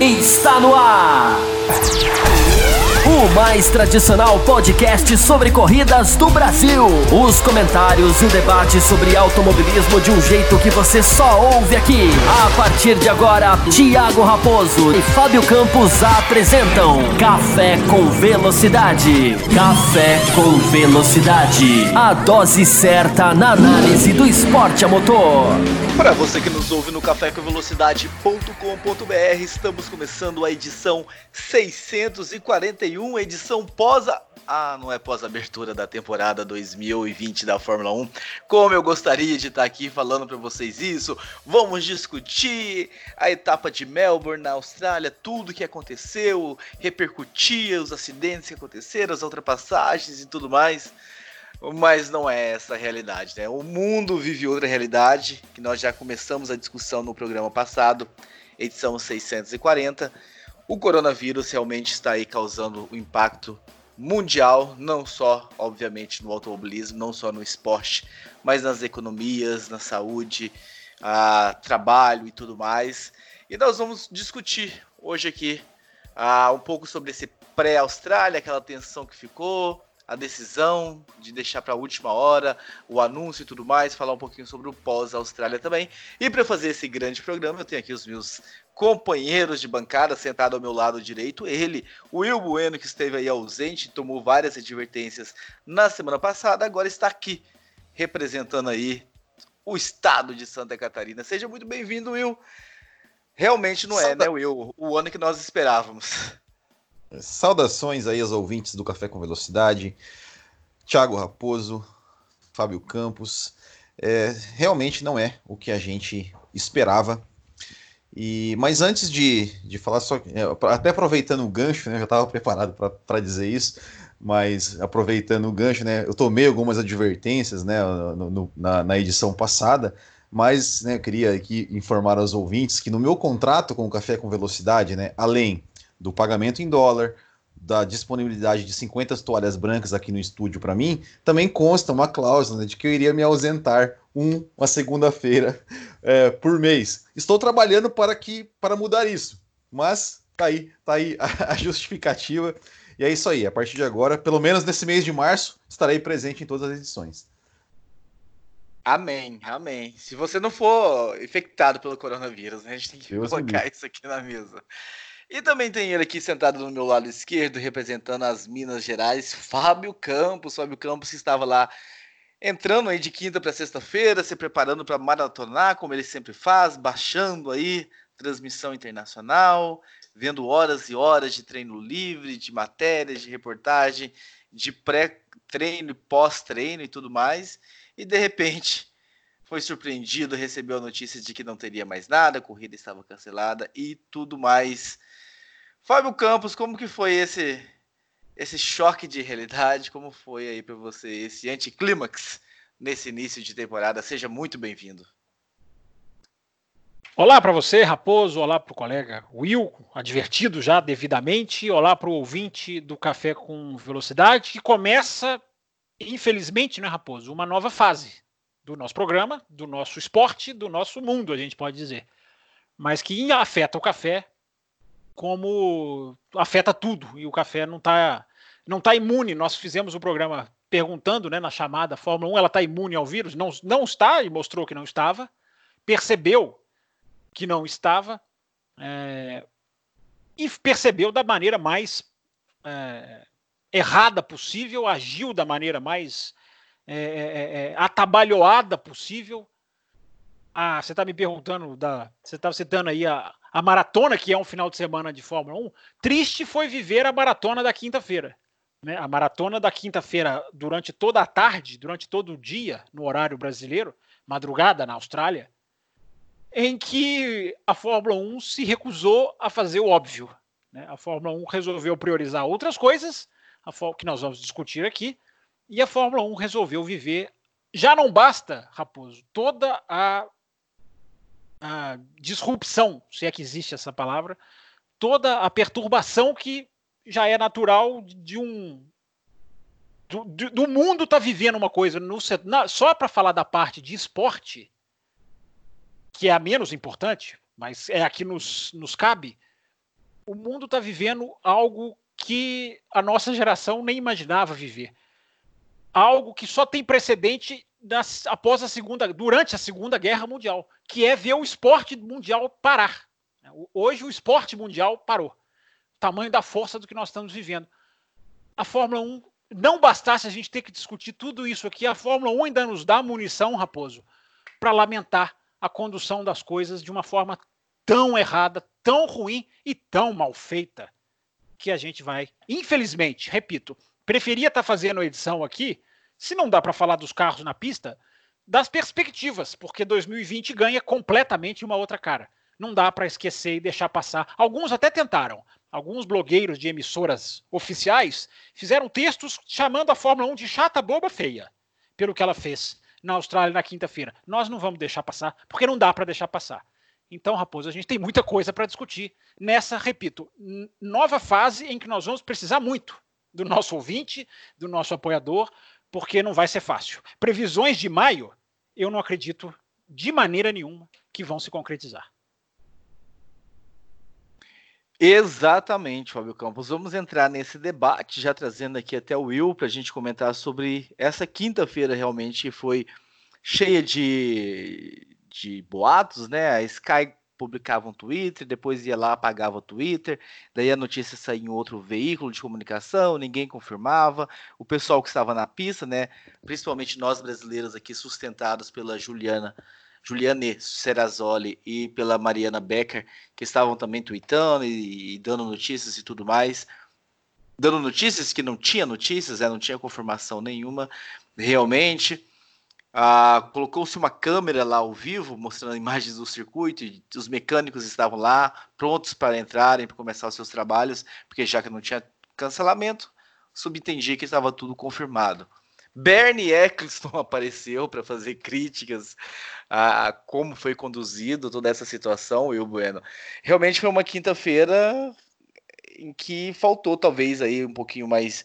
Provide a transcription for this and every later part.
está no ar. O mais tradicional podcast sobre corridas do Brasil. Os comentários e o debate sobre automobilismo de um jeito que você só ouve aqui. A partir de agora, Thiago Raposo e Fábio Campos apresentam Café com Velocidade. Café com Velocidade. A dose certa na análise do esporte a motor. Para você que nos ouve no cafécomvelocidade.com.br, estamos começando a edição 641, edição pós a... Ah, não é pós-abertura da temporada 2020 da Fórmula 1. Como eu gostaria de estar aqui falando para vocês isso. Vamos discutir a etapa de Melbourne na Austrália, tudo que aconteceu, repercutir os acidentes que aconteceram, as ultrapassagens e tudo mais. Mas não é essa a realidade, né? O mundo vive outra realidade, que nós já começamos a discussão no programa passado, edição 640. O coronavírus realmente está aí causando um impacto mundial, não só, obviamente, no automobilismo, não só no esporte, mas nas economias, na saúde, a trabalho e tudo mais. E nós vamos discutir hoje aqui uh, um pouco sobre esse pré-Austrália, aquela tensão que ficou, a decisão de deixar para a última hora, o anúncio e tudo mais, falar um pouquinho sobre o pós-Austrália também. E para fazer esse grande programa, eu tenho aqui os meus companheiros de bancada sentado ao meu lado direito, ele, o Will Bueno, que esteve aí ausente, tomou várias advertências na semana passada, agora está aqui representando aí o estado de Santa Catarina. Seja muito bem-vindo, Will. Realmente não é, né, Will? O ano que nós esperávamos. Saudações aí aos ouvintes do Café com Velocidade, Thiago Raposo, Fábio Campos. É, realmente não é o que a gente esperava. E, mas antes de, de falar, só, é, até aproveitando o gancho, né, eu já estava preparado para dizer isso, mas aproveitando o gancho, né, eu tomei algumas advertências né, no, no, na, na, edição passada, mas né, eu queria aqui informar aos ouvintes que no meu contrato com o Café com Velocidade, né, além do pagamento em dólar, da disponibilidade de 50 toalhas brancas aqui no estúdio para mim, também consta uma cláusula né, de que eu iria me ausentar um, uma segunda-feira é, por mês. Estou trabalhando para que para mudar isso, mas tá aí, tá aí a, a justificativa. E é isso aí. A partir de agora, pelo menos nesse mês de março, estarei presente em todas as edições. Amém, amém. Se você não for infectado pelo coronavírus, né, a gente tem que Deus colocar isso aqui na mesa. E também tem ele aqui sentado no meu lado esquerdo, representando as Minas Gerais, Fábio Campos. Fábio Campos que estava lá entrando aí de quinta para sexta-feira, se preparando para maratonar, como ele sempre faz, baixando aí transmissão internacional, vendo horas e horas de treino livre, de matérias, de reportagem, de pré-treino, pós-treino e tudo mais. E de repente foi surpreendido, recebeu a notícia de que não teria mais nada, a corrida estava cancelada e tudo mais Fábio Campos, como que foi esse esse choque de realidade? Como foi aí para você esse anticlímax nesse início de temporada? Seja muito bem-vindo. Olá para você, Raposo. Olá para o colega Will, advertido já devidamente. Olá para o ouvinte do Café com Velocidade, que começa, infelizmente, né, Raposo, uma nova fase do nosso programa, do nosso esporte, do nosso mundo, a gente pode dizer. Mas que afeta o café como afeta tudo e o café não está não tá imune. Nós fizemos o programa perguntando, né, na chamada Fórmula 1, ela está imune ao vírus? Não, não está e mostrou que não estava. Percebeu que não estava é, e percebeu da maneira mais é, errada possível, agiu da maneira mais é, atabalhoada possível. Ah, você está me perguntando da, você estava citando aí a, a maratona, que é um final de semana de Fórmula 1, triste foi viver a maratona da quinta-feira. Né? A maratona da quinta-feira, durante toda a tarde, durante todo o dia, no horário brasileiro, madrugada na Austrália, em que a Fórmula 1 se recusou a fazer o óbvio. Né? A Fórmula 1 resolveu priorizar outras coisas, que nós vamos discutir aqui, e a Fórmula 1 resolveu viver. Já não basta, Raposo, toda a a disrupção, se é que existe essa palavra, toda a perturbação que já é natural de um do, do mundo tá vivendo uma coisa no, na, só para falar da parte de esporte que é a menos importante, mas é aqui nos, nos cabe. o mundo está vivendo algo que a nossa geração nem imaginava viver. Algo que só tem precedente das, após a segunda, durante a Segunda Guerra Mundial, que é ver o esporte mundial parar. Hoje o esporte mundial parou. Tamanho da força do que nós estamos vivendo. A Fórmula 1 não bastasse a gente ter que discutir tudo isso aqui, a Fórmula 1 ainda nos dá munição, Raposo, para lamentar a condução das coisas de uma forma tão errada, tão ruim e tão mal feita que a gente vai, infelizmente, repito, preferia estar tá fazendo a edição aqui, se não dá para falar dos carros na pista, das perspectivas, porque 2020 ganha completamente uma outra cara. Não dá para esquecer e deixar passar. Alguns até tentaram. Alguns blogueiros de emissoras oficiais fizeram textos chamando a Fórmula 1 de chata, boba, feia, pelo que ela fez na Austrália na quinta-feira. Nós não vamos deixar passar, porque não dá para deixar passar. Então, Raposo, a gente tem muita coisa para discutir nessa, repito, nova fase em que nós vamos precisar muito do nosso ouvinte, do nosso apoiador, porque não vai ser fácil. Previsões de maio, eu não acredito de maneira nenhuma que vão se concretizar. Exatamente, Fábio Campos. Vamos entrar nesse debate, já trazendo aqui até o Will para a gente comentar sobre essa quinta-feira realmente foi cheia de, de boatos, né? A Sky publicava um Twitter, depois ia lá, apagava o Twitter, daí a notícia saía em outro veículo de comunicação, ninguém confirmava. O pessoal que estava na pista, né? Principalmente nós brasileiros aqui, sustentados pela Juliana. Juliane Serrazoli e pela Mariana Becker, que estavam também tweetando e, e, dando notícias e tudo mais. Dando notícias que não tinha notícias, né, não tinha confirmação nenhuma, realmente. Ah, Colocou-se uma câmera lá ao vivo, mostrando imagens do circuito, e os mecânicos estavam lá, prontos para entrarem, para começar os seus trabalhos, porque já que não tinha cancelamento, subentendi que estava tudo confirmado. Bernie Eccleston apareceu para fazer críticas a, como foi conduzido toda essa situação, Will Bueno. Realmente foi uma quinta-feira em que faltou talvez aí um pouquinho mais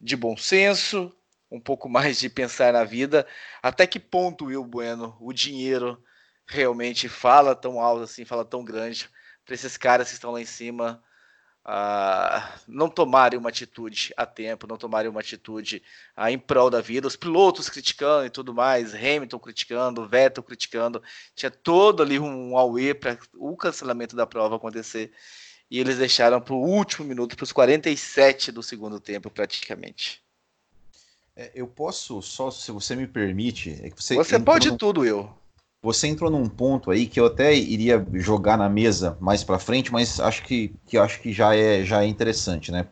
de bom senso, um pouco mais de pensar na vida. Até que ponto, Will Bueno, o dinheiro realmente fala tão alto assim, fala tão grande para esses caras que estão lá em cima uh, não tomarem uma atitude a tempo, não tomarem uma atitude uh, em prol da vida. Os pilotos criticando e tudo mais, Hamilton criticando, Vettel criticando, tinha todo ali um auê para o cancelamento da prova acontecer. E eles deixaram para o último minuto, para os 47 do segundo tempo, praticamente. É, eu posso, só se você me permite. É você, você pode tudo, eu. Você entrou num ponto aí que eu até iria jogar na mesa mais para frente, mas acho que, que acho que já é já é interessante, né?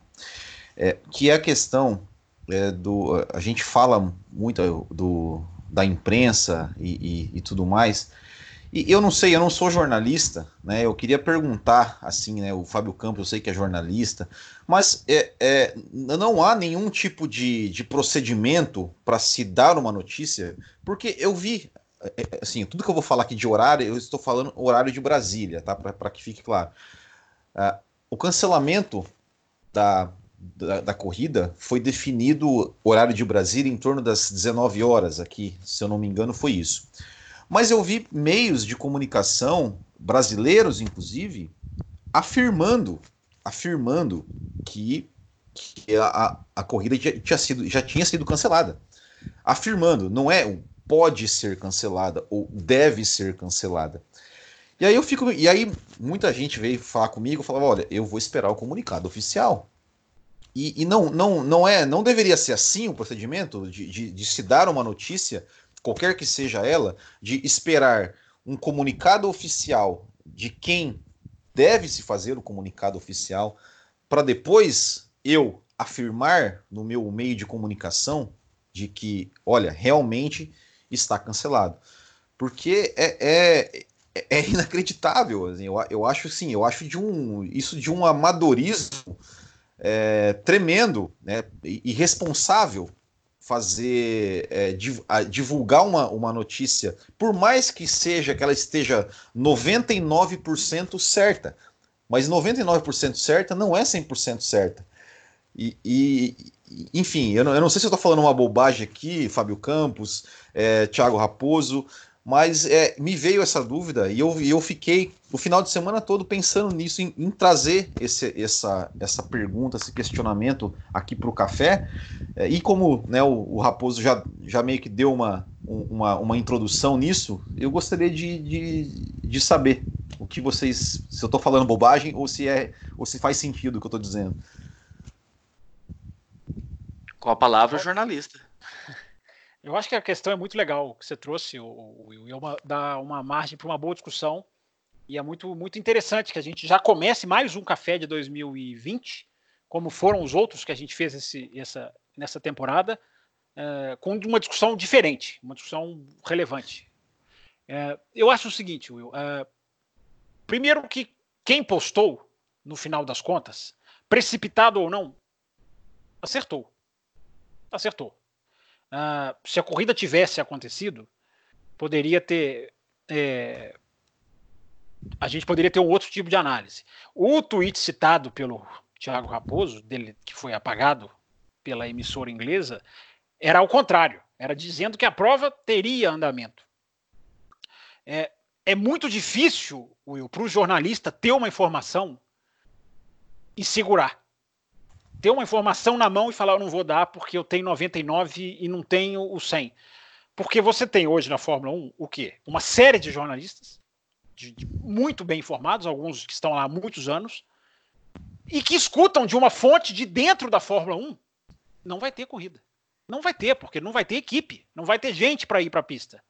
É, que é a questão é, do a gente fala muito do, da imprensa e, e, e, tudo mais. E eu não sei, eu não sou jornalista, né? Eu queria perguntar assim, né? O Fábio Campos, eu sei que é jornalista, mas é, é não há nenhum tipo de, de procedimento para se dar uma notícia, porque eu vi assim, tudo que eu vou falar aqui de horário, eu estou falando horário de Brasília, tá? Para que fique claro. Uh, o cancelamento da, da, da, corrida foi definido horário de Brasília em torno das 19 horas aqui, se eu não me engano, foi isso. Mas eu vi meios de comunicação brasileiros, inclusive, afirmando, afirmando que, que a, a corrida já, tinha sido, já tinha sido cancelada. Afirmando, não é pode ser cancelada ou deve ser cancelada. E aí eu fico. E aí muita gente veio falar comigo falava: olha, eu vou esperar o comunicado oficial. E, e, não, não, não é, não deveria ser assim o procedimento de, de, de se dar uma notícia, qualquer que seja ela, de esperar um comunicado oficial de quem deve se fazer o comunicado oficial, para depois eu afirmar no meu meio de comunicação de que, olha, realmente está cancelado. Porque é, é, é inacreditável. Assim, eu, eu acho sim, eu acho de um, isso de um amadorismo é, tremendo, né, irresponsável fazer é, divulgar uma, uma notícia, por mais que seja que ela esteja 99% certa, mas 99% certa não é 100% certa. E, e, enfim, eu não, eu não sei se eu estou falando uma bobagem aqui, Fábio Campos, é, Thiago Raposo, Mas é, me veio essa dúvida e eu, eu fiquei o final de semana todo pensando nisso, em, em trazer esse, essa, essa pergunta, esse questionamento aqui para o café. É, e como né, o, o, Raposo já, já meio que deu uma, uma, uma introdução nisso, eu gostaria de, de, de saber o que vocês. Se eu estou falando bobagem ou se, é, ou se faz sentido o que eu estou dizendo. Com a palavra jornalista. Eu acho que a questão é muito legal que você trouxe, Will, e é uma, dá uma margem para uma boa discussão. E é muito, muito interessante que a gente já comece mais um café de 2020, como foram os outros que a gente fez esse, essa, nessa temporada, é, com uma discussão diferente, uma discussão relevante. É, eu acho o seguinte, Will. É, primeiro que quem postou, no final das contas, precipitado ou não, acertou. Acertou. Uh, se a corrida tivesse acontecido, poderia ter. É, a gente poderia ter um outro tipo de análise. O tweet citado pelo Thiago Raposo, dele, que foi apagado pela emissora inglesa, era ao contrário. Era dizendo que a prova teria andamento. É, é muito difícil, Will, para o jornalista ter uma informação e segurar ter uma informação na mão e falar, eu não vou dar porque eu tenho 99 e não tenho o 100. Porque você tem hoje na Fórmula 1 o quê? Uma série de jornalistas de, de, muito bem informados, alguns que estão lá há muitos anos, e que escutam de uma fonte de dentro da Fórmula 1, não vai ter corrida. Não vai ter, porque não vai ter equipe, não vai ter gente para ir para a pista.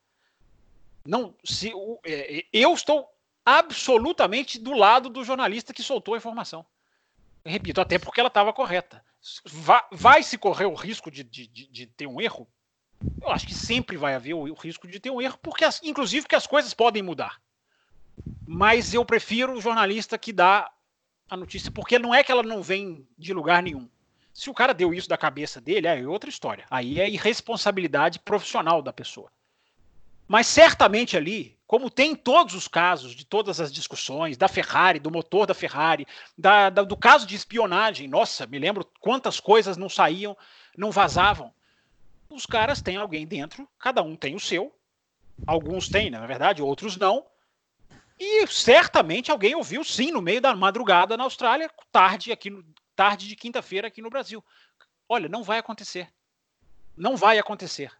Não, se é, eu estou absolutamente do lado do jornalista que soltou a informação. Repito, até porque ela estava correta. Vai, vai, se correr o risco de, de, de, de, ter um erro? Eu acho que sempre vai haver o, o risco de ter um erro, porque as, inclusive que as coisas podem mudar. Mas eu prefiro o jornalista que dá a notícia, porque não é que ela não vem de lugar nenhum. Se o cara deu isso da cabeça dele, é outra história. Aí é irresponsabilidade profissional da pessoa. Mas certamente ali, como tem em todos os casos de todas as discussões, da Ferrari, do motor da Ferrari, da, da, do caso de espionagem, nossa, me lembro quantas coisas não saíam, não vazavam. Os caras têm alguém dentro, cada um tem o seu, alguns têm, na verdade, outros não. E certamente alguém ouviu sim no meio da madrugada na Austrália, tarde aqui tarde de quinta-feira aqui no Brasil. Olha, não vai acontecer. Não vai acontecer.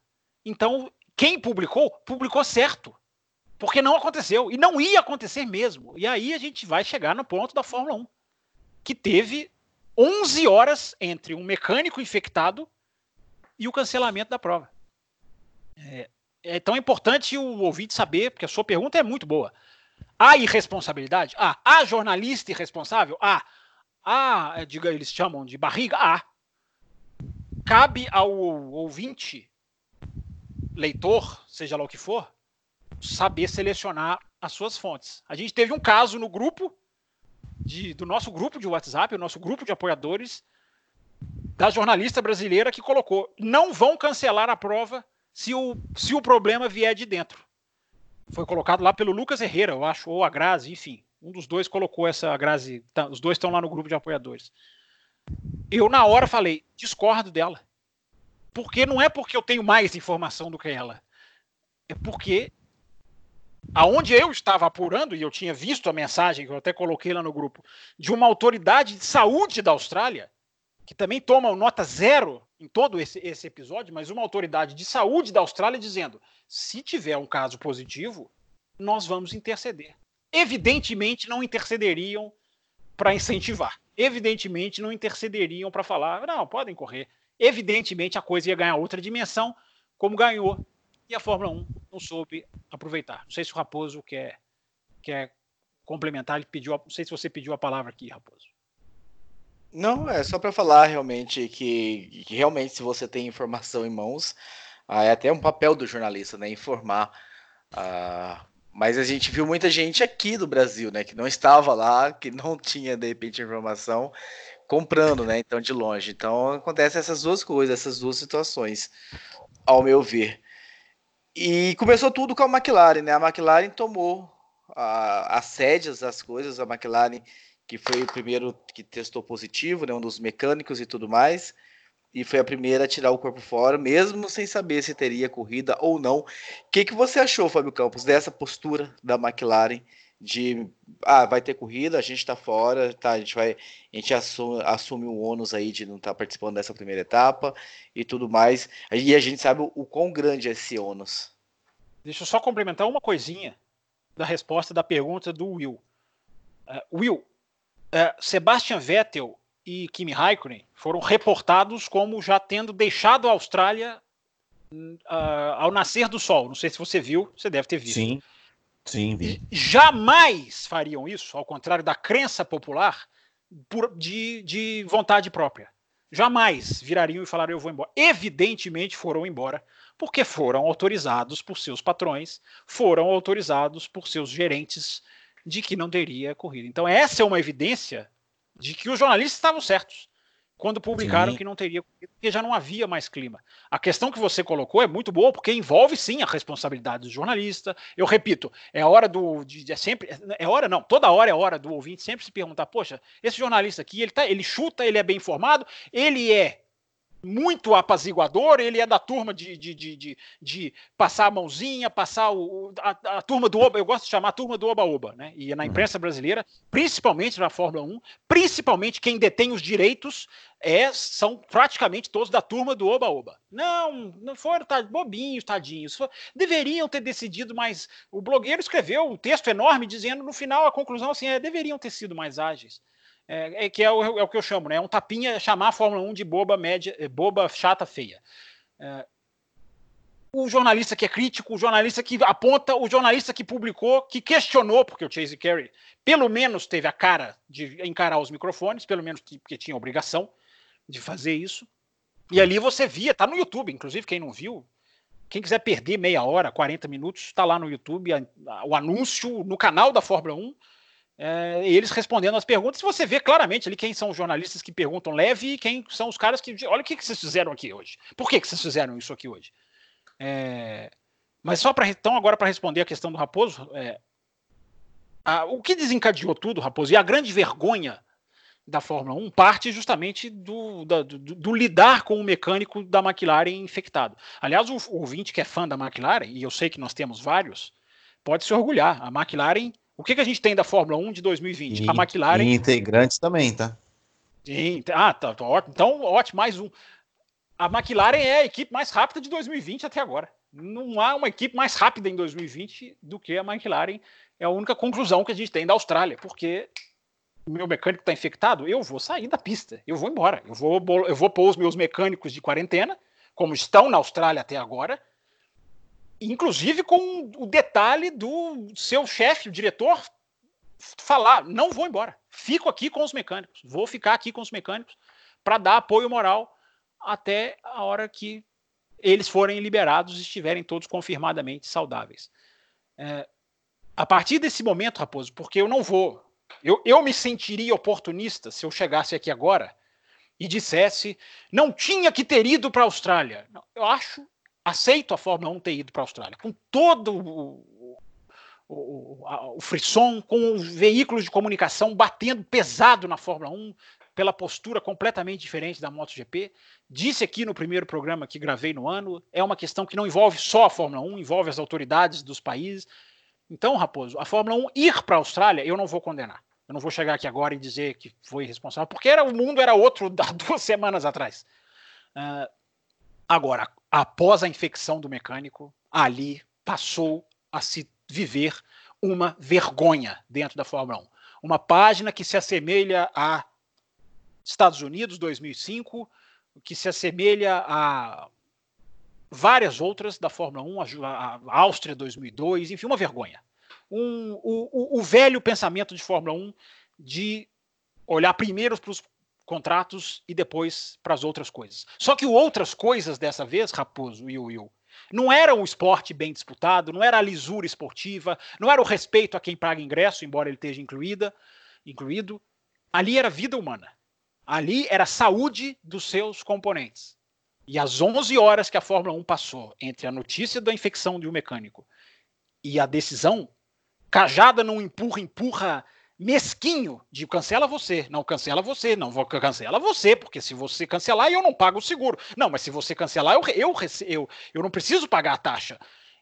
Então, quem publicou, publicou certo. Porque não aconteceu. E não ia acontecer mesmo. E aí a gente vai chegar no ponto da Fórmula 1, que teve 11 horas entre um mecânico infectado e o cancelamento da prova. É, é tão importante o ouvinte saber, porque a sua pergunta é muito boa. Há irresponsabilidade? Ah, há jornalista irresponsável? Ah, há, diga, eles chamam de barriga? Ah. Cabe ao ouvinte leitor, seja lá o que for, saber selecionar as suas fontes. A gente teve um caso no grupo, de, do nosso grupo de WhatsApp, o nosso grupo de apoiadores, da jornalista brasileira que colocou: não vão cancelar a prova se o, se o problema vier de dentro. Foi colocado lá pelo Lucas Herrera, eu acho, ou a Grazi, enfim. Um dos dois colocou essa Grazi. Tá, os dois estão lá no grupo de apoiadores. Eu, na hora, falei: discordo dela. Porque não é porque eu tenho mais informação do que ela. É porque aonde eu estava apurando, e eu tinha visto a mensagem que eu até coloquei lá no grupo, de uma autoridade de saúde da Austrália, que também toma nota zero em todo esse, esse episódio, mas uma autoridade de saúde da Austrália dizendo: se tiver um caso positivo, nós vamos interceder. Evidentemente não intercederiam para incentivar. Evidentemente não intercederiam para falar, não, podem correr. Evidentemente a coisa ia ganhar outra dimensão, como ganhou, e a Fórmula 1 não soube aproveitar. Não sei se o Raposo quer, quer complementar, ele pediu, não sei se você pediu a palavra aqui, Raposo. Não, é só para falar realmente que, que, realmente se você tem informação em mãos, ah, é até um papel do jornalista, né, informar. Ah, mas a gente viu muita gente aqui do Brasil, né, que não estava lá, que não tinha de repente informação comprando, né? Então, de longe. Então, acontece essas duas coisas, essas duas situações, ao meu ver. E começou tudo com a McLaren, né? A McLaren tomou as rédeas das coisas, a McLaren, que foi o primeiro que testou positivo, né? Um dos mecânicos e tudo mais. e foi a primeira a tirar o corpo fora, mesmo sem saber se teria corrida ou não. O que, que você achou, Fábio Campos, dessa postura da McLaren de ah, vai ter corrida, a gente está fora, tá, a gente vai, a gente assume, assume o ônus aí de não estar tá participando dessa primeira etapa e tudo mais. E a gente sabe o, o quão grande é esse ônus. Deixa eu só complementar uma coisinha da resposta da pergunta do Will. Uh, Will, uh, Sebastian Vettel e Kimi Raikkonen foram reportados como já tendo deixado a Austrália uh, ao nascer do sol. Não sei se você viu, você deve ter visto. Sim. Sim, vi. Jamais fariam isso, ao contrário da crença popular, por, de, de vontade própria. Jamais virariam e falariam eu vou embora. Evidentemente foram embora, porque foram autorizados por seus patrões, foram autorizados por seus gerentes de que não teria corrida. Então essa é uma evidência de que os jornalistas estavam certos quando publicaram sim. que não teria, porque já não havia mais clima. A questão que você colocou é muito boa, porque envolve sim a responsabilidade do jornalista. Eu repito, é hora do. De, é sempre. É hora, não, toda hora é hora do ouvinte sempre se perguntar: poxa, esse jornalista aqui, ele, tá, ele chuta, ele é bem informado, ele é muito apaziguador, ele é da turma de, de, de, de, de passar a mãozinha, passar o, a, a, turma do Oba, eu gosto de chamar a turma do Oba-Oba, né? E na uhum. imprensa brasileira, principalmente na Fórmula 1, principalmente quem detém os direitos é, são praticamente todos da turma do Oba-Oba. Não, não foram tá, bobinhos, tadinhos. For, deveriam ter decidido mais. O blogueiro escreveu um texto enorme dizendo no final a conclusão assim: é, deveriam ter sido mais ágeis é, é que é o, é o, que eu chamo, né? É um tapinha chamar a Fórmula 1 de boba média, eh, boba, chata, feia. É, o jornalista que é crítico, o jornalista que aponta, o jornalista que publicou, que questionou, porque o Chase Carey pelo menos teve a cara de encarar os microfones, pelo menos porque tinha obrigação de fazer isso. E ali você via, tá no YouTube, inclusive quem não viu, quem quiser perder meia hora, 40 minutos, está lá no YouTube, a, a, o anúncio no canal da Fórmula 1 é, eles respondendo as perguntas, você vê claramente ali quem são os jornalistas que perguntam leve e quem são os caras que. Olha o que, que vocês fizeram aqui hoje. Por que, que vocês fizeram isso aqui hoje? É, mas só para então, agora para responder a questão do Raposo, é, a, o que desencadeou tudo, Raposo, e a grande vergonha da Fórmula 1 parte justamente do, do, do, do, lidar com o mecânico da McLaren infectado. Aliás, o, o ouvinte que é fã da McLaren, e eu sei que nós temos vários, pode se orgulhar. A McLaren o que, que a gente tem da Fórmula 1 de 2020? E, a McLaren. E integrantes também, tá? Sim, ah, tá, tá ótimo. Então, ótimo, mais um. A McLaren é a equipe mais rápida de 2020 até agora. Não há uma equipe mais rápida em 2020 do que a McLaren. É a única conclusão que a gente tem da Austrália, porque o meu mecânico está infectado, eu vou sair da pista, eu vou embora. Eu vou, eu vou pôr os meus mecânicos de quarentena, como estão na Austrália até agora, inclusive com o detalhe do seu chefe, o diretor, falar: não vou embora, fico aqui com os mecânicos, vou ficar aqui com os mecânicos para dar apoio moral até a hora que eles forem liberados e estiverem todos confirmadamente saudáveis. É, a partir desse momento, Raposo, porque eu não vou, eu, eu me sentiria oportunista se eu chegasse aqui agora e dissesse não tinha que ter ido para a Austrália. eu acho aceito a Fórmula 1 ter ido para a Austrália, com todo o, o, o frisson, com os veículos de comunicação batendo pesado na Fórmula 1, pela postura completamente diferente da MotoGP. Disse aqui no primeiro programa que gravei no ano, é uma questão que não envolve só a Fórmula 1, envolve as autoridades dos países. Então, Raposo, a Fórmula 1 ir para a Austrália, eu não vou condenar. Eu não vou chegar aqui agora e dizer que foi responsável, porque era, o mundo era outro há duas semanas atrás. Uh, agora, após a infecção do mecânico, ali passou a se viver uma vergonha dentro da Fórmula 1. Uma página que se assemelha a Estados Unidos 2005, que se assemelha a várias outras da Fórmula 1, a, Áustria 2002, enfim, uma vergonha. Um, o, o, velho pensamento de Fórmula 1 de olhar primeiro para os contratos e depois para as outras coisas. Só que o outras coisas dessa vez, Raposo e Will, não era o esporte bem disputado, não era a lisura esportiva, não era o respeito a quem paga ingresso, embora ele esteja incluída, incluído. Ali era vida humana. Ali era a saúde dos seus componentes. E às 11 horas que a Fórmula 1 passou entre a notícia da infecção de um mecânico e a decisão, cajada num empurra-empurra mesquinho de cancela você, não cancela você, não vou cancela você, porque se você cancelar eu não pago o seguro. Não, mas se você cancelar eu eu eu, eu não preciso pagar a taxa.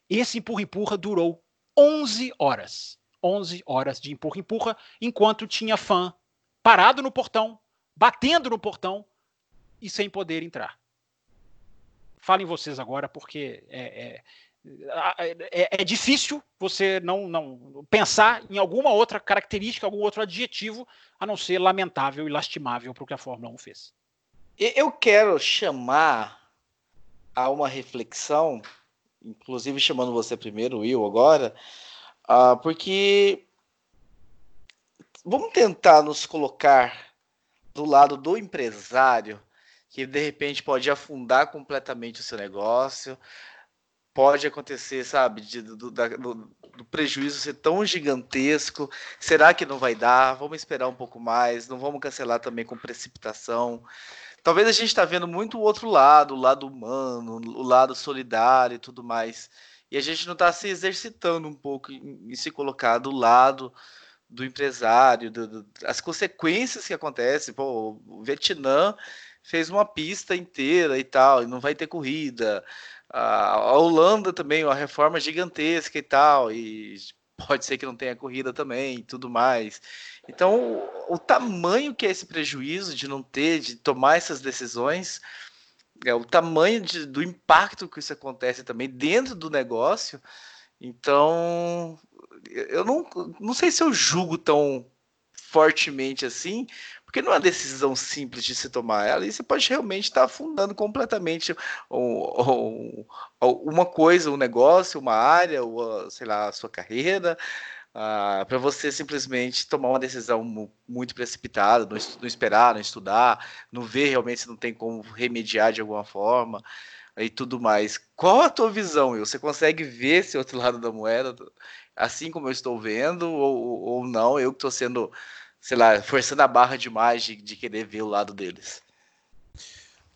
Esse empurra empurra durou 11 horas. 11 horas de empurra empurra enquanto tinha fã parado no portão, batendo no portão e sem poder entrar. Falem vocês agora, porque é, é, é, é, difícil você não, não pensar em alguma outra característica, algum outro adjetivo, a não ser lamentável e lastimável para o que a Fórmula 1 fez. Eu quero chamar a uma reflexão, inclusive chamando você primeiro, Will, agora, uh, porque vamos tentar nos colocar do lado do empresário que de repente pode afundar completamente o seu negócio, pode acontecer, sabe, de, do, da, do, do, prejuízo ser tão gigantesco. Será que não vai dar? Vamos esperar um pouco mais. Não vamos cancelar também com precipitação. Talvez a gente está vendo muito o outro lado, o lado humano, o lado solidário e tudo mais. E a gente não está se exercitando um pouco em, em, se colocar do lado do empresário, do, do, as consequências que acontecem. Pô, o Vietnã fez uma pista inteira e tal, e não vai ter corrida. A Holanda também, uma reforma gigantesca e tal, e pode ser que não tenha corrida também e tudo mais. Então, o, tamanho que é esse prejuízo de não ter, de tomar essas decisões, é o tamanho de, do impacto que isso acontece também dentro do negócio. Então, eu não, não sei se eu julgo tão fortemente assim, porque não é uma decisão simples de se tomar. Ali você pode realmente estar afundando completamente um, um, uma coisa, um negócio, uma área, ou, sei lá, a sua carreira, uh, para você simplesmente tomar uma decisão muito precipitada, não, não, esperar, não estudar, não ver realmente se não tem como remediar de alguma forma e tudo mais. Qual a tua visão? Você consegue ver esse outro lado da moeda, assim como eu estou vendo, ou, ou não? Eu que estou sendo sei lá, forçando a barra demais de, de querer ver o lado deles.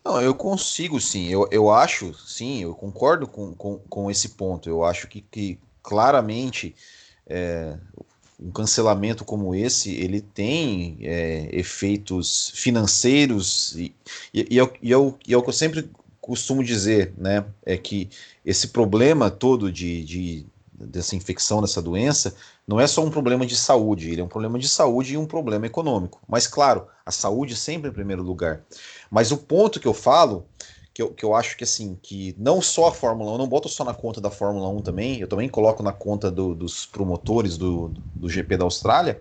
Não, eu consigo sim. Eu, eu acho, sim, eu concordo com, com, com esse ponto. Eu acho que, que claramente é, um cancelamento como esse ele tem é, efeitos financeiros e, e, e, é, e, é o, e é o que eu sempre costumo dizer, né? É que esse problema todo de, de dessa infecção, dessa doença, não é só um problema de saúde, ele é um problema de saúde e um problema econômico. Mas, claro, a saúde sempre em primeiro lugar. Mas o ponto que eu falo, que eu, que eu acho que assim, que não só a Fórmula 1, eu não boto só na conta da Fórmula 1 também, eu também coloco na conta do, dos promotores do, do GP da Austrália,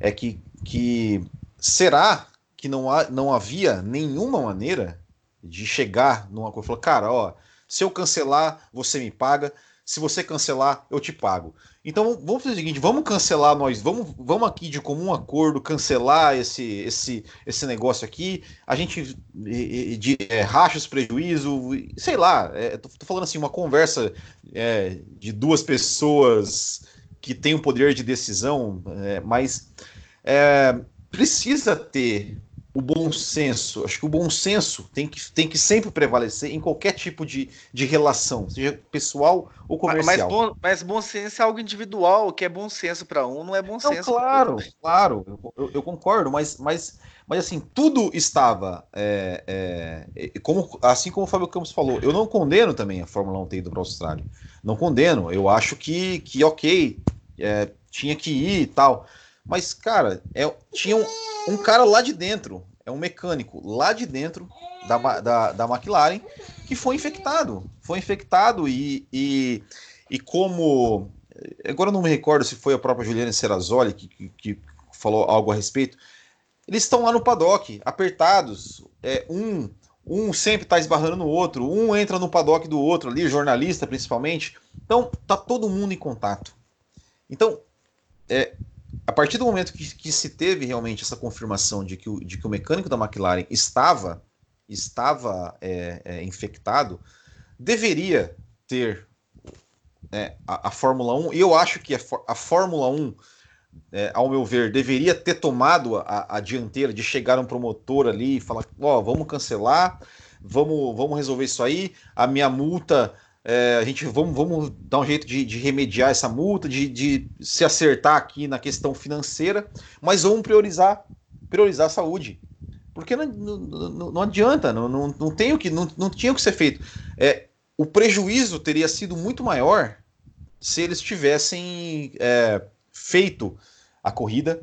é que, que será que não, há, não havia nenhuma maneira de chegar numa coisa e falar, cara, ó, se eu cancelar, você me paga se você cancelar, eu te pago. Então vamos fazer o seguinte, vamos cancelar nós, vamos, vamos aqui de comum acordo cancelar esse esse esse negócio aqui. A gente de, de é, racha os prejuízos, sei lá. É, tô, tô, falando assim uma conversa é, de duas pessoas que têm o poder de decisão, é, mas é, precisa ter o bom senso. Acho que o bom senso tem que, tem que sempre prevalecer em qualquer tipo de, de relação, seja pessoal ou comercial. Mas bom, mas bom senso é algo individual. O que é bom senso para um não é bom não, senso. Claro, claro, eu, eu, concordo, mas, mas, mas assim, tudo estava. É, é, como, assim como o Fábio Campos falou, eu não condeno também a Fórmula 1 ter ido para a Austrália. Não condeno. Eu acho que, que ok, é, tinha que ir e tal. Mas, cara, é, tinha um, um cara lá de dentro, é um mecânico lá de dentro da, da, da McLaren que foi infectado. Foi infectado e, e, e como. Agora eu não me recordo se foi a própria Juliana Serrazoli que, que, que falou algo a respeito. Eles estão lá no paddock, apertados. É, um, um sempre está esbarrando no outro, um entra no paddock do outro ali, jornalista principalmente. Então tá todo mundo em contato. Então, é, a partir do momento que, que, se teve realmente essa confirmação de que o, de que o mecânico da McLaren estava, estava é, é, infectado, deveria ter é, a, a, Fórmula 1, e eu acho que a, a Fórmula 1, é, ao meu ver, deveria ter tomado a, a, dianteira de chegar um promotor ali e falar: Ó, oh, vamos cancelar, vamos, vamos resolver isso aí, a minha multa é, a gente vamos, vamos dar um jeito de, de remediar essa multa, de, de, se acertar aqui na questão financeira, mas vamos priorizar, priorizar a saúde. Porque não, não, não adianta, não, não, não, tem o que, não, não tinha o que ser feito. É, o prejuízo teria sido muito maior se eles tivessem é, feito a corrida.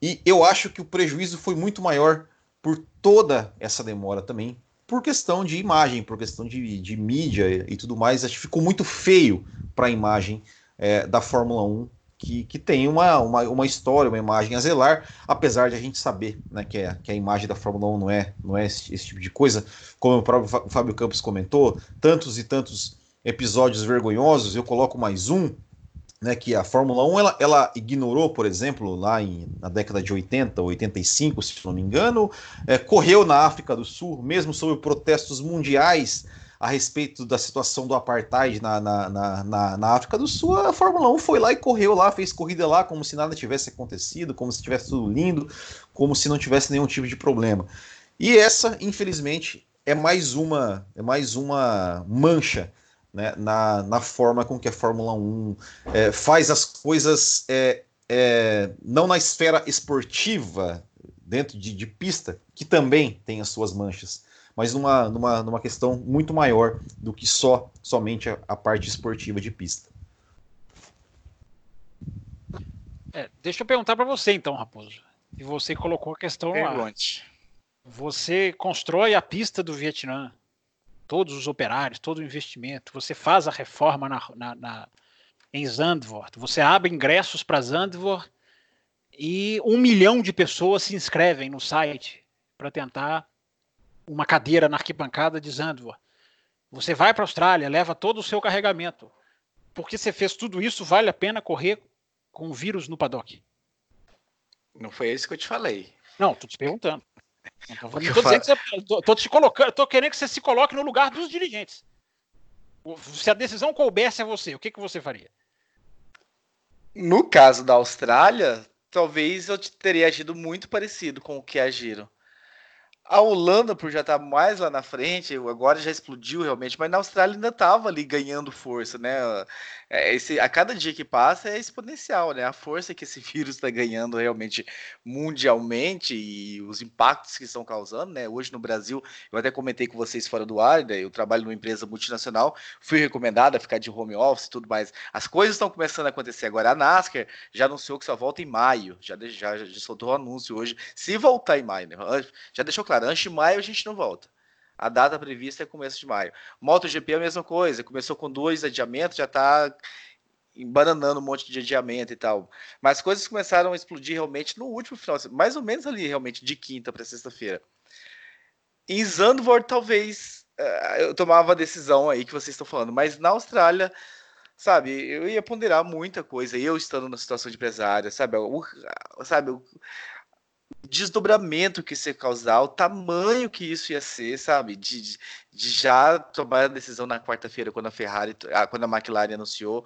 E eu acho que o prejuízo foi muito maior por toda essa demora também, por questão de imagem, por questão de, de mídia e tudo mais. Acho que ficou muito feio para a imagem é, da Fórmula 1, que, que tem uma, uma, uma, história, uma imagem a zelar, apesar de a gente saber né, que, é, que a imagem da Fórmula 1 não é, não é esse, esse tipo de coisa. Como o próprio Fábio Campos comentou, tantos e tantos episódios vergonhosos, eu coloco mais um, né, que a Fórmula 1 ela, ela ignorou, por exemplo, lá em, na década de 80, 85, se não me engano, é, correu na África do Sul, mesmo sob protestos mundiais a respeito da situação do apartheid na, na, na, na, África do Sul, a Fórmula 1 foi lá e correu lá, fez corrida lá como se nada tivesse acontecido, como se tivesse tudo lindo, como se não tivesse nenhum tipo de problema. E essa, infelizmente, é mais uma, é mais uma mancha né, na, na forma com que a Fórmula 1 é, faz as coisas, é, é, não na esfera esportiva, dentro de, de, pista, que também tem as suas manchas, mas numa, numa, numa questão muito maior do que só somente a, a parte esportiva de pista. É, deixa eu perguntar para você então, Raposo. E você colocou a questão Pergunte. lá. Você constrói a pista do Vietnã todos os operários, todo o investimento, você faz a reforma na, na, na em Zandvoort, você abre ingressos para Zandvoort e um milhão de pessoas se inscrevem no site para tentar uma cadeira na arquibancada de Zandvoort. Você vai para a Austrália, leva todo o seu carregamento. Porque você fez tudo isso, vale a pena correr com o vírus no paddock? Não foi isso que eu te falei. Não, tô te perguntando. Não tô, tô, você, tô, tô, te colocando, tô querendo que você se coloque no lugar dos dirigentes. Se a decisão coubesse a você, o que, que você faria? No caso da Austrália, talvez eu teria agido muito parecido com o que agiram. A Holanda, por já estar mais lá na frente, agora já explodiu realmente, mas na Austrália ainda estava ali ganhando força, né? É, esse, a cada dia que passa é exponencial, né? A força que esse vírus está ganhando realmente mundialmente e os impactos que estão causando, né? Hoje no Brasil, eu até comentei com vocês fora do ar, né? eu trabalho numa empresa multinacional, fui recomendado a ficar de home office e tudo mais. As coisas estão começando a acontecer agora. A NASCAR já anunciou que só volta em maio, já, já, já soltou o um anúncio hoje, se voltar em maio, né? Já deixou claro, antes de maio a gente não volta. A data prevista é começo de maio. MotoGP é a mesma coisa, começou com dois adiamentos, já está embananando um monte de adiamento e tal. Mas coisas começaram a explodir realmente no último final, mais ou menos ali realmente de quinta para sexta-feira. Em Zandvoort, talvez uh, eu tomava a decisão aí que vocês estão falando, mas na Austrália, sabe, eu ia ponderar muita coisa, eu estando na situação de empresária, sabe, o, sabe, o, desdobramento que isso ia causar, o tamanho que isso ia ser, sabe? De, de já tomar a decisão na quarta-feira, quando a Ferrari, ah, quando a McLaren anunciou.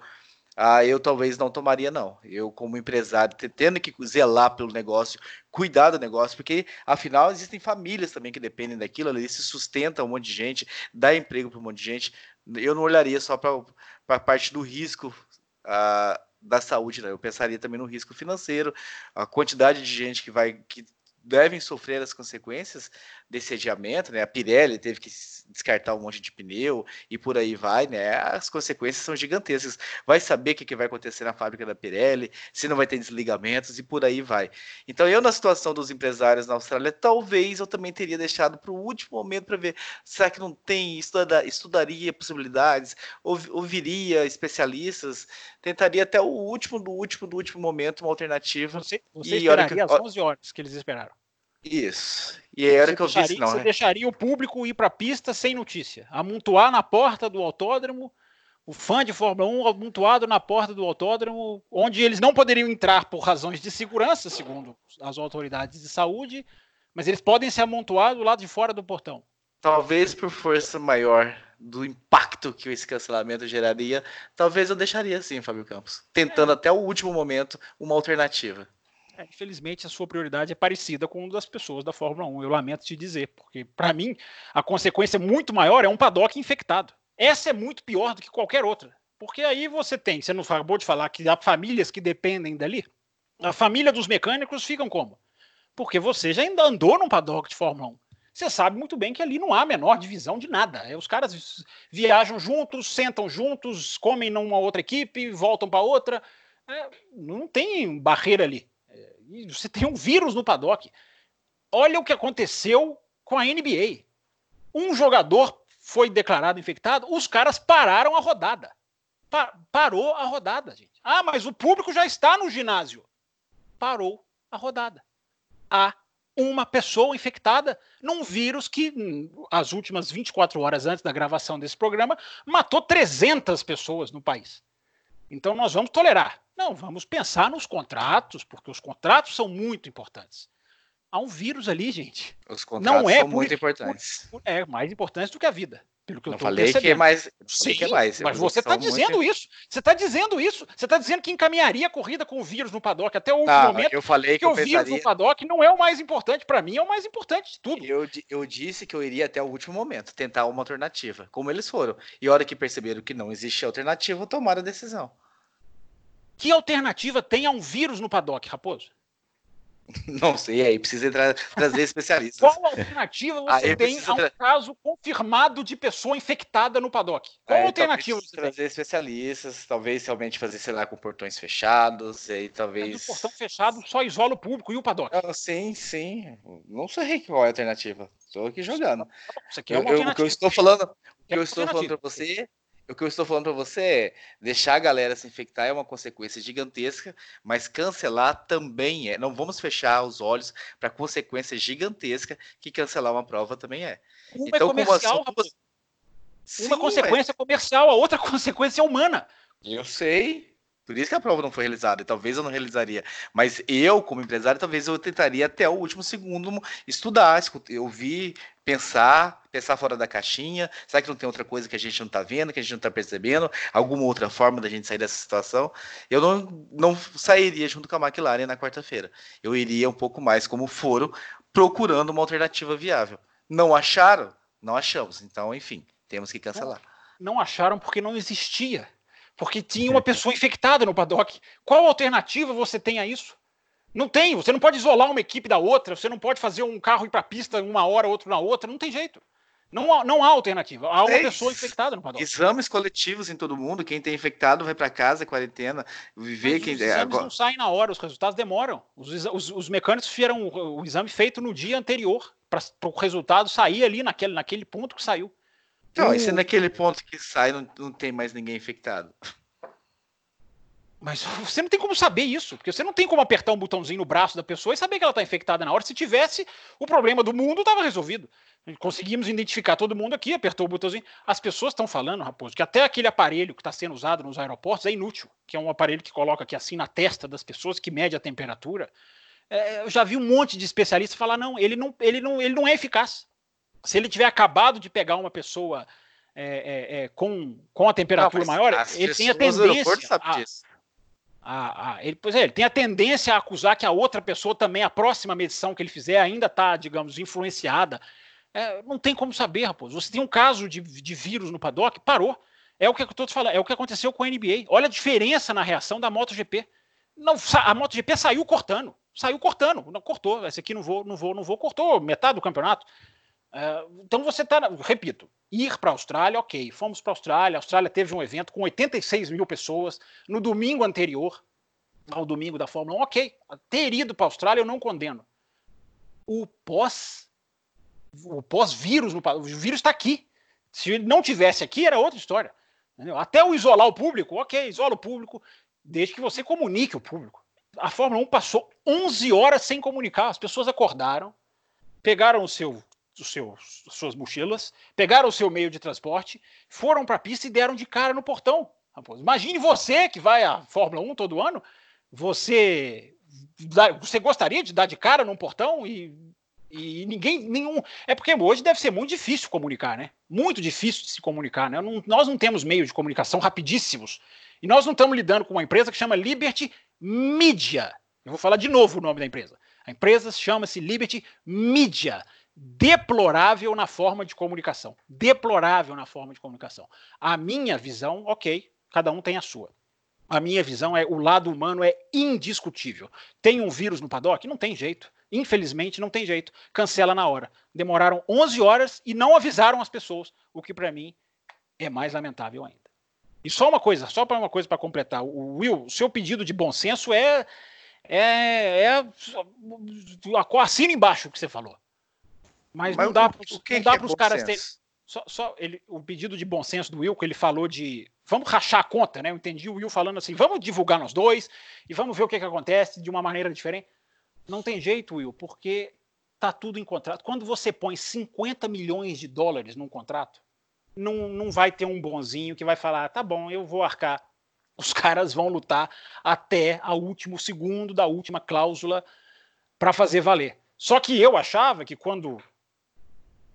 Ah, eu talvez não tomaria, não. Eu, como empresário, tendo que zelar pelo negócio, cuidar do negócio, porque afinal existem famílias também que dependem daquilo, ali se sustenta um monte de gente, dá emprego para um monte de gente. Eu não olharia só para a parte do risco. Ah, da saúde, né? Eu pensaria também no risco financeiro, a quantidade de gente que vai que devem sofrer as consequências desse adiamento, né? A Pirelli teve que descartar um monte de pneu e por aí vai, né? As consequências são gigantescas. Vai saber o que vai acontecer na fábrica da Pirelli, se não vai ter desligamentos e por aí vai. Então, eu na situação dos empresários na Austrália, talvez eu também teria deixado para o último momento para ver, será que não tem, estuda, estudaria possibilidades, ouviria especialistas, tentaria até o último do último do último momento uma alternativa. Você, você e esperaria que, as 11 horas que eles esperaram. Isso. E aí, a hora que eu vi isso, não, Você né? deixaria o público ir para a pista sem notícia, amontoar na porta do autódromo, o fã de Fórmula 1 amontoado na porta do autódromo, onde eles não poderiam entrar por razões de segurança, segundo as autoridades de saúde, mas eles podem se amontoar do lado de fora do portão. Talvez por força maior do impacto que esse cancelamento geraria, talvez eu deixaria assim, Fábio Campos, tentando é. até o último momento uma alternativa. É, infelizmente, a sua prioridade é parecida com das pessoas da Fórmula 1. Eu lamento te dizer, porque para mim a consequência muito maior é um paddock infectado. Essa é muito pior do que qualquer outra. Porque aí você tem, você não acabou de falar que há famílias que dependem dali. A família dos mecânicos ficam como? Porque você já ainda andou num paddock de Fórmula 1. Você sabe muito bem que ali não há a menor divisão de nada. É, os caras viajam juntos, sentam juntos, comem numa outra equipe, voltam para outra. É, não tem barreira ali. Você tem um vírus no paddock. Olha o que aconteceu com a NBA. Um jogador foi declarado infectado, os caras pararam a rodada. Pa parou a rodada, gente. Ah, mas o público já está no ginásio. Parou a rodada. Há uma pessoa infectada num vírus que, hum, as últimas 24 horas antes da gravação desse programa, matou 300 pessoas no país. Então nós vamos tolerar. Não, vamos pensar nos contratos, porque os contratos são muito importantes. Há um vírus ali, gente. Os contratos não é são muito importantes. É mais importante do que a vida. Pelo que não eu tô falei percebendo. que é mais. Sim, que é mais. mas você está dizendo muito... isso. Você está dizendo isso. Você está dizendo que encaminharia a corrida com o vírus no paddock até o último não, momento. Eu falei que, o pensaria... vírus no paddock não é o mais importante. Para mim, é o mais importante de tudo. Eu, eu disse que eu iria até o último momento tentar uma alternativa, como eles foram. E a hora que perceberam que não existia alternativa, tomaram a decisão. Que alternativa tem a um vírus no paddock, Raposo? Não sei, aí precisa tra trazer especialistas. Qual alternativa você aí tem a um caso confirmado de pessoa infectada no paddock? Qual aí, alternativa você trazer tem? especialistas, talvez realmente fazer, sei lá, com portões fechados, aí talvez... Mas o portão fechado só isola o público e o paddock. Ah, sim, sim. Não sei qual é a alternativa. Estou aqui jogando. Isso aqui é uma eu, eu, o que eu estou falando, o que é eu estou falando para você o que eu estou falando para você é deixar a galera se infectar é uma consequência gigantesca, mas cancelar também é. Não vamos fechar os olhos para a consequência gigantesca que cancelar uma prova também é. Uma então, é comercial, como assim... Sim, uma consequência é... comercial, a outra consequência é humana. Eu sei, por isso que a prova não foi realizada, e talvez eu não realizaria. Mas eu, como empresário, talvez eu tentaria até o último segundo estudar, ouvir, pensar, pensar fora da caixinha. Será que não tem outra coisa que a gente não está vendo, que a gente não está percebendo? Alguma outra forma da gente sair dessa situação? Eu não, não sairia junto com a McLaren na quarta-feira. Eu iria um pouco mais como foram, procurando uma alternativa viável. Não acharam? Não achamos. Então, enfim, temos que cancelar. Não, não acharam porque não existia porque tinha uma pessoa infectada no paddock. Qual alternativa você tem a isso? Não tem. Você não pode isolar uma equipe da outra. Você não pode fazer um carro ir para a pista uma hora, outro na outra. Não tem jeito. Não há, não há alternativa. Há uma é pessoa infectada no paddock. Exames coletivos em todo mundo. Quem tem infectado vai para casa, quarentena, viver. Quem os exames agora... não saem na hora, os resultados demoram. Os, os, os mecânicos fizeram o, o, exame feito no dia anterior para o resultado sair ali naquele, naquele ponto que saiu. Não, o... esse é naquele ponto que sai, não, não tem mais ninguém infectado. Mas você não tem como saber isso, porque você não tem como apertar um botãozinho no braço da pessoa e saber que ela está infectada na hora. Se tivesse, o problema do mundo estava resolvido. Conseguimos identificar todo mundo aqui, apertou o botãozinho. As pessoas estão falando, Raposo, que até aquele aparelho que está sendo usado nos aeroportos é inútil, que é um aparelho que coloca aqui assim na testa das pessoas, que mede a temperatura. É, eu já vi um monte de especialistas falar, não, ele não, ele não, ele não é eficaz se ele tiver acabado de pegar uma pessoa é, é, é, com, com a temperatura não, maior, ele tem a tendência. A, a, a, ele, pois é, ele tem a tendência a acusar que a outra pessoa também, a próxima medição que ele fizer, ainda está, digamos, influenciada. É, não tem como saber, Raposo. Você tem um caso de, de vírus no paddock, parou. É o que eu estou te falando, é o que aconteceu com a NBA. Olha a diferença na reação da MotoGP. Não, a MotoGP saiu cortando, saiu cortando, não cortou. Esse aqui não vou, não vou, não vou, cortou metade do campeonato. É, então você está, repito, ir para a Austrália, ok, fomos para a Austrália, a Austrália teve um evento com 86 mil pessoas no domingo anterior ao domingo da Fórmula 1, ok, ter ido para a Austrália eu não condeno. O pós, o pós-vírus, o vírus está aqui. Se ele não tivesse aqui, era outra história. Entendeu? Até o isolar o público, ok, isola o público, desde que você comunique o público. A Fórmula 1 passou 11 horas sem comunicar, as pessoas acordaram, pegaram o seu os seus, suas mochilas, pegaram o seu meio de transporte, foram para a pista e deram de cara no portão. Imagine você que vai à Fórmula 1 todo ano, você, você gostaria de dar de cara num portão e, e ninguém, nenhum. É porque hoje deve ser muito difícil comunicar, né? Muito difícil de se comunicar, né? Não, nós não temos meios de comunicação rapidíssimos. E nós não estamos lidando com uma empresa que chama Liberty Media. Eu vou falar de novo o nome da empresa. A empresa chama-se Liberty Media deplorável na forma de comunicação. Deplorável na forma de comunicação. A minha visão, ok, cada um tem a sua. A minha visão é o lado humano é indiscutível. Tem um vírus no paddock? Não tem jeito. Infelizmente, não tem jeito. Cancela na hora. Demoraram 11 horas e não avisaram as pessoas, o que para mim é mais lamentável ainda. E só uma coisa, só para uma coisa para completar. O Will, o seu pedido de bom senso é é, é assina embaixo o que você falou. Mas, Mas não dá, o, que não dá para os caras terem. Só, só ele, o pedido de bom senso do Will, que ele falou de vamos rachar a conta, né? Eu entendi o Will falando assim, vamos divulgar nós dois e vamos ver o que, que acontece de uma maneira diferente. Não tem jeito, Will, porque tá tudo em contrato. Quando você põe 50 milhões de dólares num contrato, não, não vai ter um bonzinho que vai falar, tá bom, eu vou arcar. Os caras vão lutar até o último segundo da última cláusula para fazer valer. Só que eu achava que quando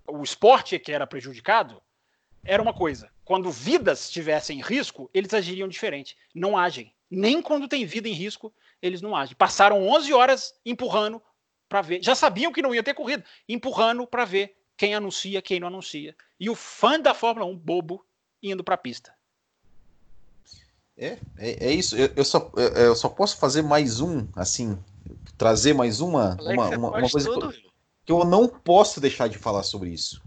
o esporte que era prejudicado, era uma coisa. Quando vidas estivessem em risco, eles agiriam diferente. Não agem. Nem quando tem vida em risco, eles não agem. Passaram 11 horas empurrando para ver. Já sabiam que não ia ter corrida, empurrando para ver quem anuncia, quem não anuncia. E o fã da Fórmula 1, bobo, indo para a pista. É, é, é isso. Eu, eu, só, eu só posso fazer mais um, assim, trazer mais uma, uma, uma, uma coisa. Tudo, que eu não posso deixar de falar sobre isso.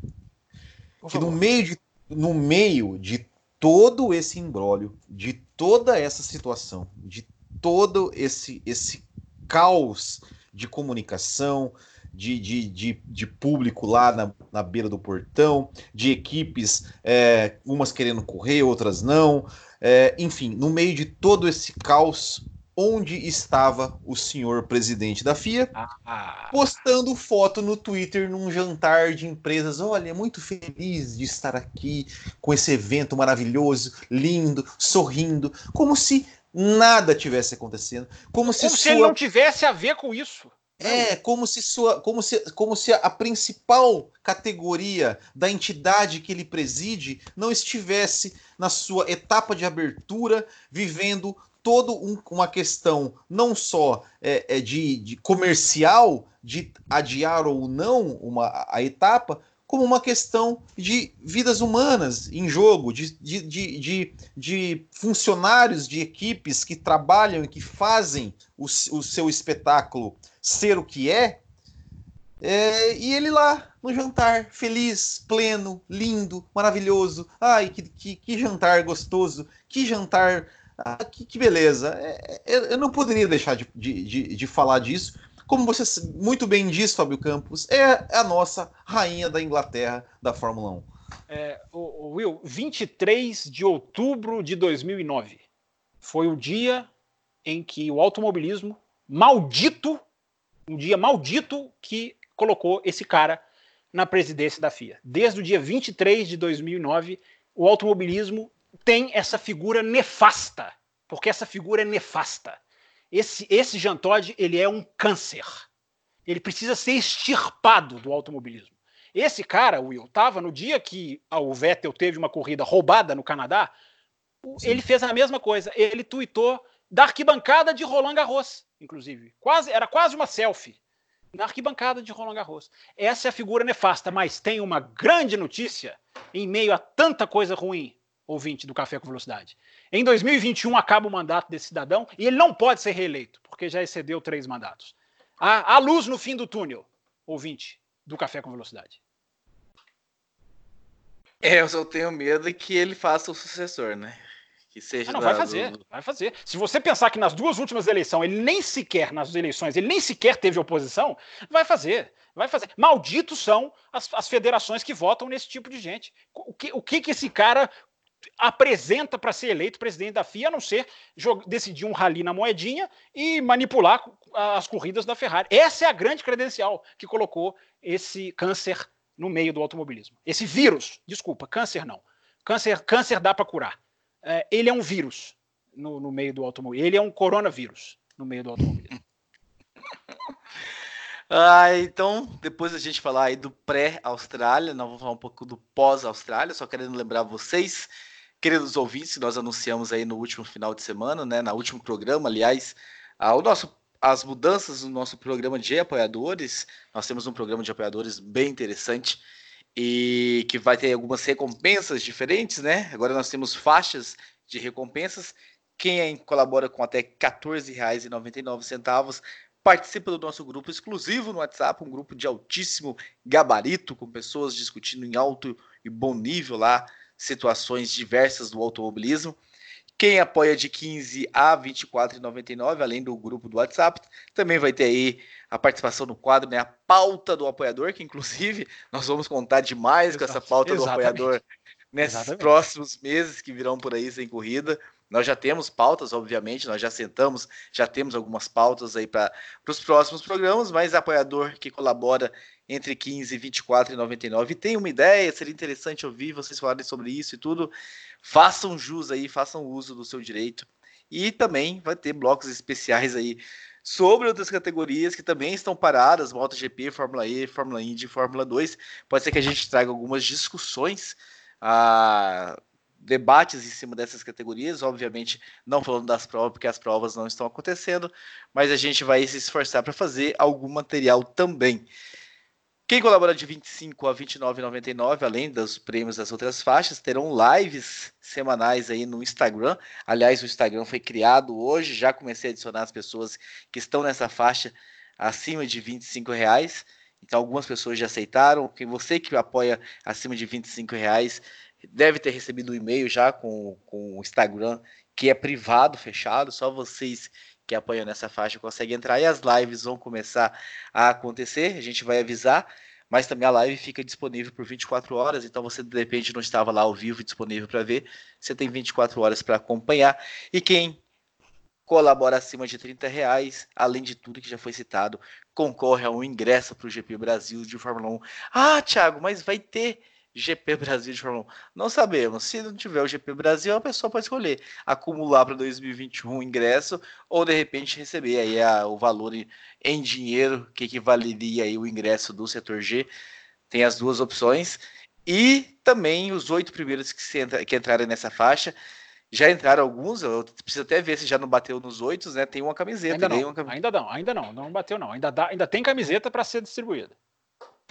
Que no meio de, no meio de todo esse imbróglio, de toda essa situação, de todo esse, esse caos de comunicação, de, de, de, de, público lá na, na beira do portão, de equipes, é, umas querendo correr, outras não. É, enfim, no meio de todo esse caos, onde estava o senhor presidente da FIA, ah. postando foto no Twitter num jantar de empresas. Olha, muito feliz de estar aqui com esse evento maravilhoso, lindo, sorrindo, como se nada tivesse acontecendo, como, se, como se ele não tivesse a ver com isso. É, como se sua, como se, como se a principal categoria da entidade que ele preside não estivesse na sua etapa de abertura, vivendo toda um, uma questão não só é, é de, de, comercial, de adiar ou não uma, a etapa, como uma questão de vidas humanas em jogo, de, de, de, de, de funcionários de equipes que trabalham e que fazem o, o seu espetáculo ser o que é, é, e ele lá no jantar, feliz, pleno, lindo, maravilhoso. Ai, que, que, que jantar gostoso, que jantar ah, que, que beleza. É, é, eu não poderia deixar de, de, de, falar disso. Como você muito bem disse, Fábio Campos, é a nossa rainha da Inglaterra da Fórmula 1. É, Will, 23 de outubro de 2009 foi o dia em que o automobilismo maldito, um dia maldito que colocou esse cara na presidência da FIA. Desde o dia 23 de 2009, o automobilismo tem essa figura nefasta, porque essa figura é nefasta. Esse, esse Jean Todt, ele é um câncer. Ele precisa ser extirpado do automobilismo. Esse cara, Will, estava no dia que o Vettel teve uma corrida roubada no Canadá, Sim. ele fez a mesma coisa. Ele tuitou da arquibancada de Roland Garros, inclusive. Quase, era quase uma selfie. Na arquibancada de Roland Garros. Essa é a figura nefasta, mas tem uma grande notícia em meio a tanta coisa ruim ouvinte do Café com Velocidade. Em 2021 acaba o mandato desse cidadão e ele não pode ser reeleito, porque já excedeu três mandatos. Há, há luz no fim do túnel, ouvinte do Café com Velocidade. É, eu só tenho medo que ele faça o sucessor, né? Que seja. Ah, não, vai fazer, do... vai fazer. Se você pensar que nas duas últimas eleições, ele nem sequer, nas eleições, ele nem sequer teve oposição, vai fazer. Vai fazer. Malditos são as, as federações que votam nesse tipo de gente. O que, o que, que esse cara apresenta para ser eleito presidente da FIA, a não ser decidir um rally na moedinha e manipular as corridas da Ferrari. Essa é a grande credencial que colocou esse câncer no meio do automobilismo. Esse vírus, desculpa, câncer não. Câncer, câncer dá para curar. É, ele é um vírus no, no meio do automobilismo. Ele é um coronavírus no meio do automobilismo. Ah, então, depois a gente falar aí do pré-Austrália, nós vamos falar um pouco do pós-Austrália, só querendo lembrar vocês queridos ouvintes, nós anunciamos aí no último final de semana, né, no último programa, aliás, ah, o nosso as mudanças no nosso programa de apoiadores. Nós temos um programa de apoiadores bem interessante e que vai ter algumas recompensas diferentes, né? Agora nós temos faixas de recompensas. Quem colabora com até R$ 14,99 participa do nosso grupo exclusivo no WhatsApp, um grupo de altíssimo gabarito, com pessoas discutindo em alto e bom nível lá situações diversas do automobilismo. Quem apoia de 15 a 24,99, além do grupo do WhatsApp, também vai ter aí a participação no quadro, né? A pauta do apoiador, que inclusive nós vamos contar demais Exato, com essa pauta exatamente. do apoiador nesses exatamente. próximos meses que virão por aí sem corrida. Nós já temos pautas, obviamente, nós já sentamos, já temos algumas pautas aí para os próximos programas, mas apoiador que colabora entre 15 e 24 e 99 e tem uma ideia, seria interessante ouvir vocês falarem sobre isso e tudo, façam jus aí, façam uso do seu direito. E também vai ter blocos especiais aí sobre outras categorias que também estão paradas, MotoGP, Fórmula E, Fórmula Indy, Fórmula 2. Pode ser que a gente traga algumas discussões ah, debates em cima dessas categorias, obviamente não falando das provas, porque as provas não estão acontecendo, mas a gente vai se esforçar para fazer algum material também. Quem colabora de 25 a 29,99, além dos prêmios das outras faixas, terão lives semanais aí no Instagram. Aliás, o Instagram foi criado hoje, já comecei a adicionar as pessoas que estão nessa faixa acima de 25 reais. Então, algumas pessoas já aceitaram. Quem você que apoia acima de 25 reais deve ter recebido um e-mail já com, com o Instagram, que é privado, fechado, só vocês que apoiam nessa faixa conseguem entrar e as lives vão começar a acontecer. A gente vai avisar, mas também a live fica disponível por 24 horas, então você de repente não estava lá ao vivo disponível para ver, você tem 24 horas para acompanhar. E quem colabora acima de 30 reais, além de tudo que já foi citado, concorre a um ingresso para o GP Brasil de Fórmula 1. Ah, Thiago, mas vai ter GP Brasil de Fórmula 1? Não sabemos. Se não tiver o GP Brasil, a pessoa pode escolher acumular para 2021 o ingresso ou de repente receber aí a, o valor em dinheiro que equivaleria aí o ingresso do setor G. Tem as duas opções. E também os oito primeiros que, entra, que entrarem nessa faixa. Já entraram alguns, eu preciso até ver se já não bateu nos oito, né? Tem uma camiseta. Ainda não, uma camiseta. ainda não, ainda não, não bateu não. Ainda, dá, ainda tem camiseta para ser distribuída.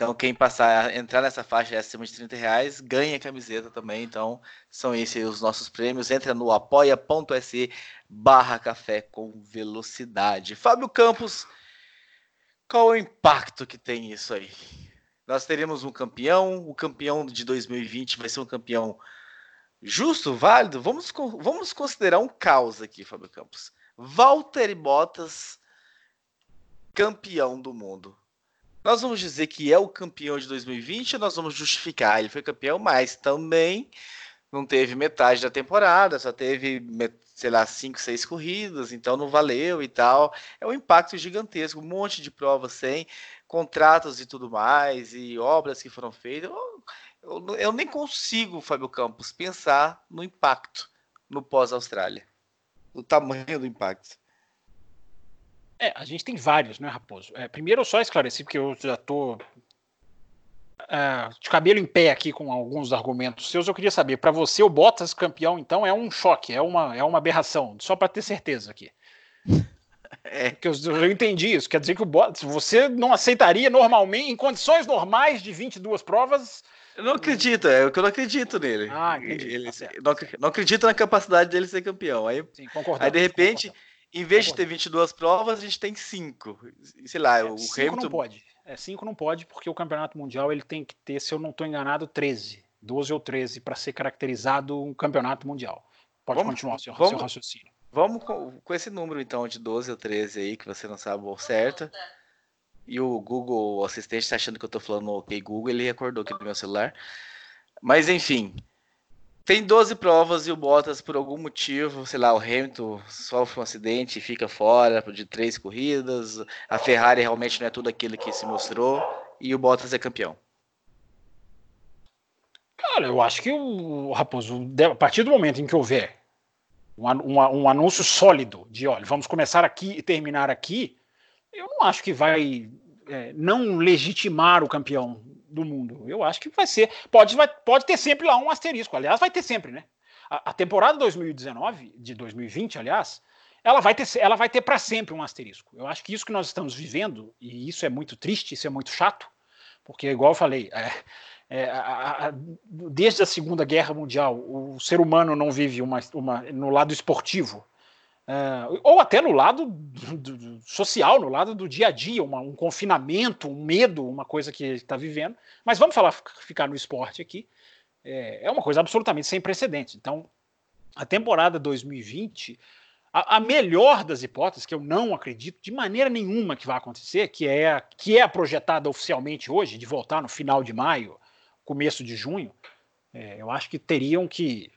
Então, quem passar, entrar nessa faixa acima de 30 reais, ganha camiseta também. Então, são esses os nossos prêmios. Entra no apoia.se barra café com velocidade. Fábio Campos, qual o impacto que tem isso aí? Nós teremos um campeão, o campeão de 2020 vai ser um campeão justo, válido? Vamos, vamos considerar um caos aqui, Fábio Campos. Valtteri Bottas, campeão do mundo nós vamos dizer que é o campeão de 2020 ou nós vamos justificar? Ele foi campeão, mas também não teve metade da temporada, só teve, sei lá, cinco, seis corridas, então não valeu e tal. É um impacto gigantesco, um monte de provas sem, contratos e tudo mais, e obras que foram feitas. Eu, eu, eu nem consigo, Fábio Campos, pensar no impacto no pós-Austrália. O tamanho do impacto. É, a gente tem vários, né, Raposo? É, primeiro, eu só esclareci, porque eu já tô é, de cabelo em pé aqui com alguns argumentos seus. Eu queria saber, para você, o Bottas campeão, então, é um choque, é uma, é uma aberração, só para ter certeza aqui. É. Que eu, eu, entendi isso. Quer dizer que o Bottas, você não aceitaria normalmente, em condições normais de 22 provas. Eu não acredito, é o que eu não acredito nele. Ah, entendi. Ele, tá não, não, acredito na capacidade dele ser campeão. Aí, Sim, aí de repente, em vez de ter 22 provas, a gente tem 5. Sei lá, é, o cinco Hamilton... não pode. É, 5 não pode, porque o campeonato mundial ele tem que ter, se eu não estou enganado, 13. 12 ou 13 para ser caracterizado um campeonato mundial. Pode vamos, continuar seu, vamos, seu raciocínio. Vamos com, com, esse número então de 12 ou 13 aí, que você não sabe o certo. E o Google o assistente está achando que eu estou falando ok Google, ele acordou aqui no meu celular. Mas enfim, tem 12 provas e o Bottas, por algum motivo, sei lá, o Hamilton sofre um acidente e fica fora de três corridas. A Ferrari realmente não é tudo aquilo que se mostrou. E o Bottas é campeão. Cara, eu acho que o Raposo, a partir do momento em que houver um, um, um anúncio sólido de, olha, vamos começar aqui e terminar aqui, eu não acho que vai é, não legitimar o campeão do mundo. Eu acho que vai ser. Pode, vai, pode ter sempre lá um asterisco. Aliás, vai ter sempre, né? A, a temporada 2019, de 2020, aliás, ela vai ter, ela vai ter para sempre um asterisco. Eu acho que isso que nós estamos vivendo, e isso é muito triste, isso é muito chato, porque, igual eu falei, é, é, a, a, desde a Segunda Guerra Mundial, o ser humano não vive uma, uma no lado esportivo, é, ou até no lado do, do, social, no lado do dia a dia, uma, um confinamento, um medo, uma coisa que está vivendo. Mas vamos falar, ficar no esporte aqui. É, é uma coisa absolutamente sem precedentes. Então, a temporada 2020 a, a, melhor das hipóteses, que eu não acredito de maneira nenhuma que vai acontecer, que é, que é projetada oficialmente hoje, de voltar no final de maio, começo de junho, é, eu acho que teriam que.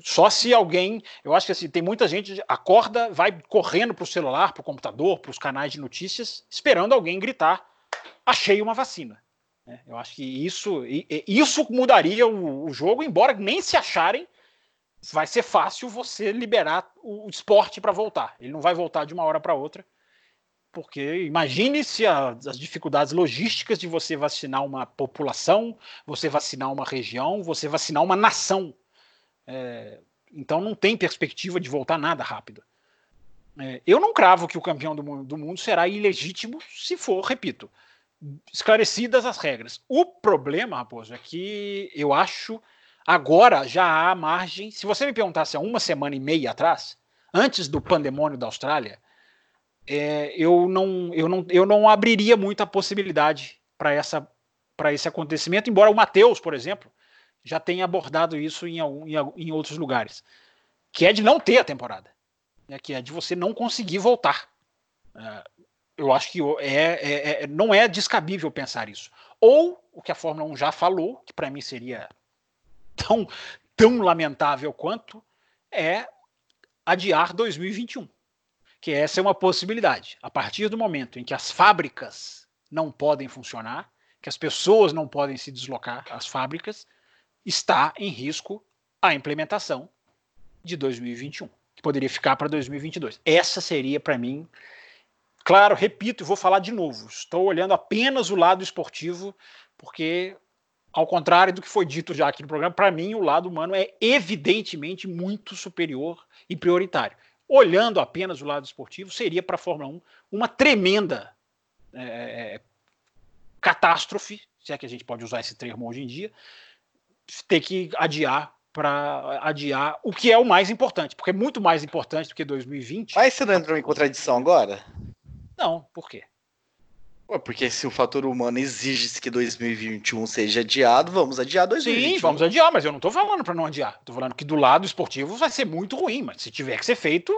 Só se alguém. Eu acho que assim, tem muita gente acorda, vai correndo para o celular, para o computador, para os canais de notícias, esperando alguém gritar: achei uma vacina. É, eu acho que isso, isso mudaria o, o jogo, embora nem se acharem vai ser fácil você liberar o esporte para voltar. Ele não vai voltar de uma hora para outra, porque imagine se a, as dificuldades logísticas de você vacinar uma população, você vacinar uma região, você vacinar uma nação. É, então não tem perspectiva de voltar nada rápido. É, eu não cravo que o campeão do do mundo será ilegítimo se for, repito, esclarecidas as regras. O problema, Raposo, é que eu acho Agora já há margem. Se você me perguntasse há uma semana e meia atrás, antes do pandemônio da Austrália, é, eu, não, eu, não, eu não abriria muito a possibilidade para essa para esse acontecimento, embora o Matheus, por exemplo, já tenha abordado isso em, em, em outros lugares, que é de não ter a temporada, né, que é de você não conseguir voltar. É, eu acho que é, é, é, não é descabível pensar isso. Ou o que a Fórmula 1 já falou, que para mim seria tão, tão lamentável quanto é adiar 2021. Que essa é uma possibilidade. A partir do momento em que as fábricas não podem funcionar, que as pessoas não podem se deslocar às fábricas, está em risco a implementação de 2021, que poderia ficar para 2022. Essa seria, para mim, claro, repito e vou falar de novo, estou olhando apenas o lado esportivo, porque ao contrário do que foi dito já aqui no programa, para mim o lado humano é evidentemente muito superior e prioritário. Olhando apenas o lado esportivo, seria para a Fórmula 1 uma tremenda é, catástrofe, se é que a gente pode usar esse termo hoje em dia, ter que adiar para adiar o que é o mais importante, porque é muito mais importante do que 2020. Mas você não entrou em contradição agora? Não, por quê? Porque se o fator humano exige que 2021 seja adiado, vamos adiar 2021. Sim, vamos adiar, mas eu não estou falando para não adiar. Estou falando que do lado esportivo vai ser muito ruim, mas se tiver que ser feito,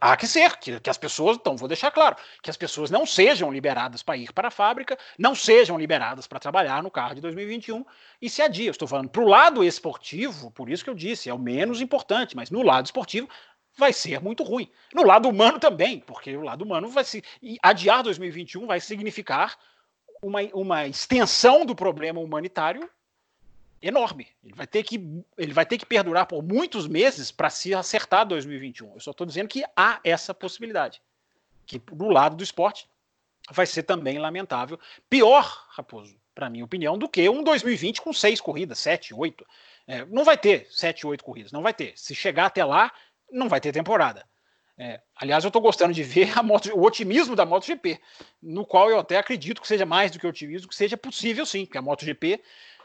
há que ser, que, que as pessoas, então vou deixar claro, que as pessoas não sejam liberadas para ir para a fábrica, não sejam liberadas para trabalhar no carro de 2021 e se adia. Estou falando para o lado esportivo, por isso que eu disse, é o menos importante, mas no lado esportivo vai ser muito ruim. No lado humano também, porque o lado humano vai se. Adiar 2021 vai significar uma, uma extensão do problema humanitário enorme. Ele vai ter que, ele vai ter que perdurar por muitos meses para se acertar 2021. Eu só estou dizendo que há essa possibilidade. Que do lado do esporte vai ser também lamentável. Pior, Raposo, para minha opinião, do que um 2020 com seis corridas, sete, oito. É, não vai ter sete, oito corridas, não vai ter. Se chegar até lá, não vai ter temporada. É, aliás, eu estou gostando de ver moto, o otimismo da MotoGP, no qual eu até acredito que seja mais do que otimismo, que seja possível sim, porque a MotoGP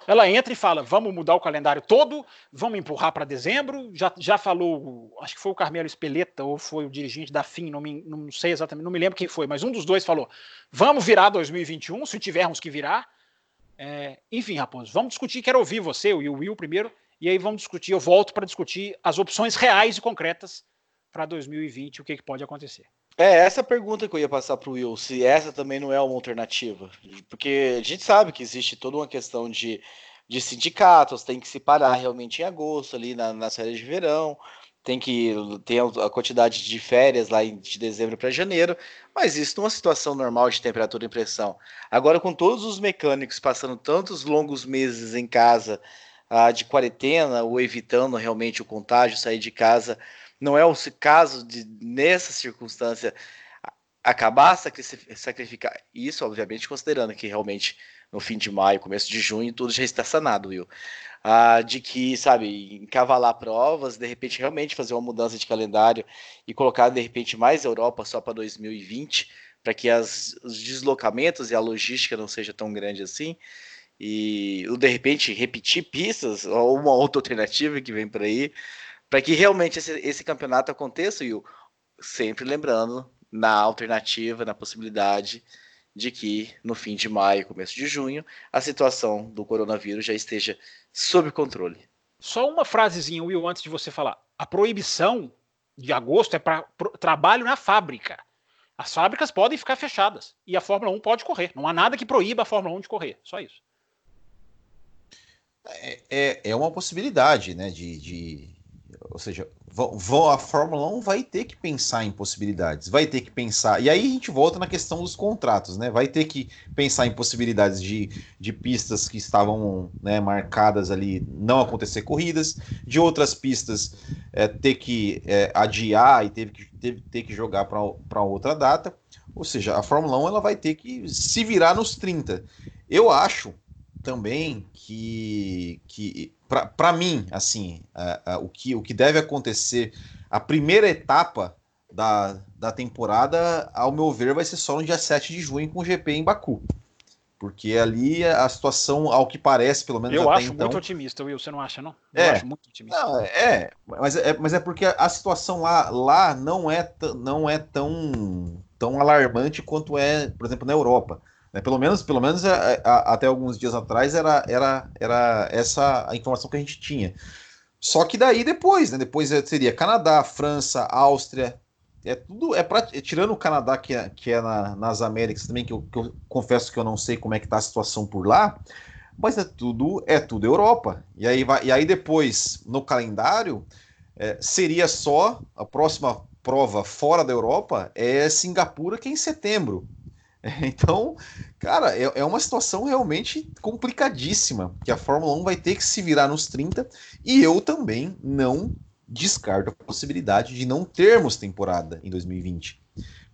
ela entra e fala: vamos mudar o calendário todo, vamos empurrar para dezembro. Já, já falou, acho que foi o Carmelo Espeleta ou foi o dirigente da FIM, não, me, não sei exatamente, não me lembro quem foi, mas um dos dois falou: vamos virar 2021, se tivermos que virar. É, enfim, Raposo, vamos discutir. Quero ouvir você e o Will primeiro e aí vamos discutir, eu volto para discutir as opções reais e concretas para 2020, o que, que pode acontecer. É, essa pergunta que eu ia passar para o Will, se essa também não é uma alternativa. Porque a gente sabe que existe toda uma questão de, de sindicatos, tem que se parar realmente em agosto, ali na, nas férias de verão, tem que ter a quantidade de férias lá de dezembro para janeiro, mas isso numa situação normal de temperatura e pressão. Agora, com todos os mecânicos passando tantos longos meses em casa, ah, de quarentena ou evitando realmente o contágio, sair de casa. Não é o caso de, nessa circunstância, acabar sacrificar isso, obviamente, considerando que realmente no fim de maio, começo de junho, tudo já está sanado, Will. Ah, de que, sabe, encavalar provas, de repente realmente fazer uma mudança de calendário e colocar de repente mais Europa só para 2020, para que as, os deslocamentos e a logística não seja tão grande assim. E de repente repetir pistas ou uma outra alternativa que vem por aí, para que realmente esse, esse campeonato aconteça, e sempre lembrando na alternativa, na possibilidade de que no fim de maio, começo de junho, a situação do coronavírus já esteja sob controle. Só uma frasezinha, Will, antes de você falar. A proibição de agosto é para trabalho na fábrica. As fábricas podem ficar fechadas e a Fórmula 1 pode correr. Não há nada que proíba a Fórmula 1 de correr. Só isso. É, é, é uma possibilidade, né? De, de, ou seja, vão, a Fórmula 1 vai ter que pensar em possibilidades, vai ter que pensar. E aí a gente volta na questão dos contratos, né? Vai ter que pensar em possibilidades de, de pistas que estavam né, marcadas ali não acontecer corridas, de outras pistas é, ter que é, adiar e teve que, teve, ter que jogar para outra data. Ou seja, a Fórmula 1 ela vai ter que se virar nos 30. Eu acho também que, que para mim, assim, o, que, o que deve acontecer, a primeira etapa da, da temporada, ao meu ver, vai ser só no dia 7 de junho com o GP em Baku. Porque ali a situação, ao que parece, pelo menos Eu até acho então... muito otimista, Will, você não acha, não? Eu é, acho muito otimista. Não, é, mas é, mas é porque a situação lá, lá não, é não é tão, tão alarmante quanto é, por exemplo, na Europa. Né? Pelo menos, pelo menos a, é, a, até alguns dias atrás era, era, era essa a informação que a gente tinha. Só que daí depois, né? Depois seria Canadá, França, Áustria. É tudo. É, pra, é tirando o Canadá, que é, que é na, nas Américas também, que eu, que eu confesso que eu não sei como é que tá a situação por lá. Mas é tudo, é tudo Europa. E aí, vai, e aí depois, no calendário, é, seria só a próxima prova fora da Europa é Singapura, que é em setembro. Então, cara, é, é, uma situação realmente complicadíssima, que a Fórmula 1 vai ter que se virar nos 30, e eu também não descarto a possibilidade de não termos temporada em 2020.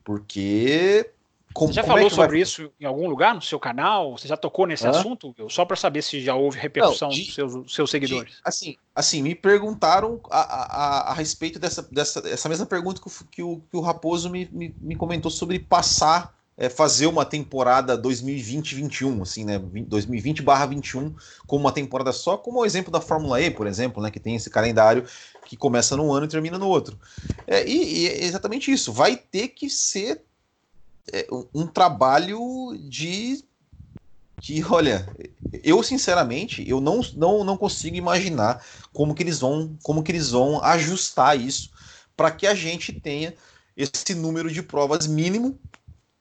Porque. Como, Você já falou é sobre vai... isso em algum lugar no seu canal? Você já tocou nesse Hã? assunto? Só para saber se já houve repercussão de, dos seus, seus seguidores. De, assim, assim, me perguntaram a, a, a, respeito dessa, dessa, dessa mesma pergunta que o, que o, que o Raposo me, me, me comentou sobre passar é, fazer uma temporada 2020-21, assim, né? 2020/21 como uma temporada só, como o exemplo da Fórmula E, por exemplo, né? Que tem esse calendário que começa num ano e termina no outro. É, e, e é exatamente isso. Vai ter que ser é, um, trabalho de que, olha, eu sinceramente, eu não, não, não consigo imaginar como que eles vão, como que eles vão ajustar isso para que a gente tenha esse número de provas mínimo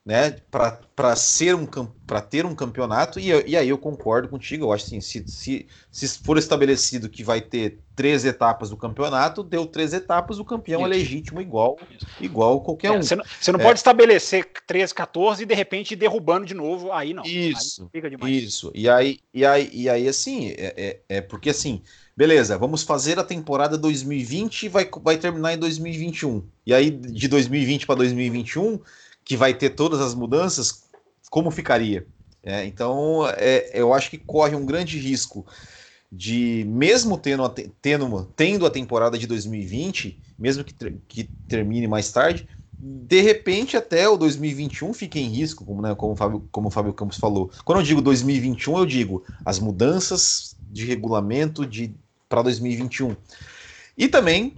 né, para ser um para ter um campeonato e, e aí eu concordo contigo eu acho assim se, se, se for estabelecido que vai ter três etapas do campeonato deu três etapas o campeão é Isso. é legítimo igual igual qualquer é, um você não, você não é. pode estabelecer 13 14 e de repente derrubando de novo aí não isso aí isso e aí e aí e aí assim é, é, é porque assim beleza, vamos fazer a temporada 2020 e vai, vai terminar em 2021. E aí, de 2020 para 2021, que vai ter todas as mudanças, como ficaria? É, então, é, eu acho que corre um grande risco de, mesmo tendo, tendo, tendo a temporada de 2020, mesmo que, que termine mais tarde, de repente até o 2021 fique em risco, como, né, como, o Fábio, como o Fábio Campos falou. Quando eu digo 2021, eu digo as mudanças de regulamento de para 2021. E também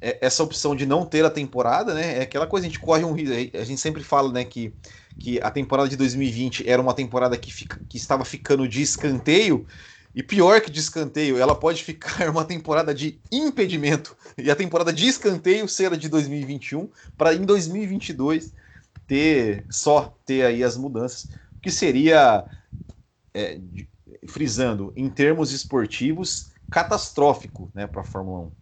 essa opção de não ter a temporada, né? É aquela coisa, a gente corre um risco. A gente sempre fala, né, que, que a temporada de 2020 era uma temporada que, fica, que estava ficando de escanteio. E pior que de escanteio, ela pode ficar uma temporada de impedimento. E a temporada de escanteio ser a de 2021, para em 2022 ter só ter aí as mudanças, que seria, é, frisando, em termos esportivos, catastrófico né, para a Fórmula 1.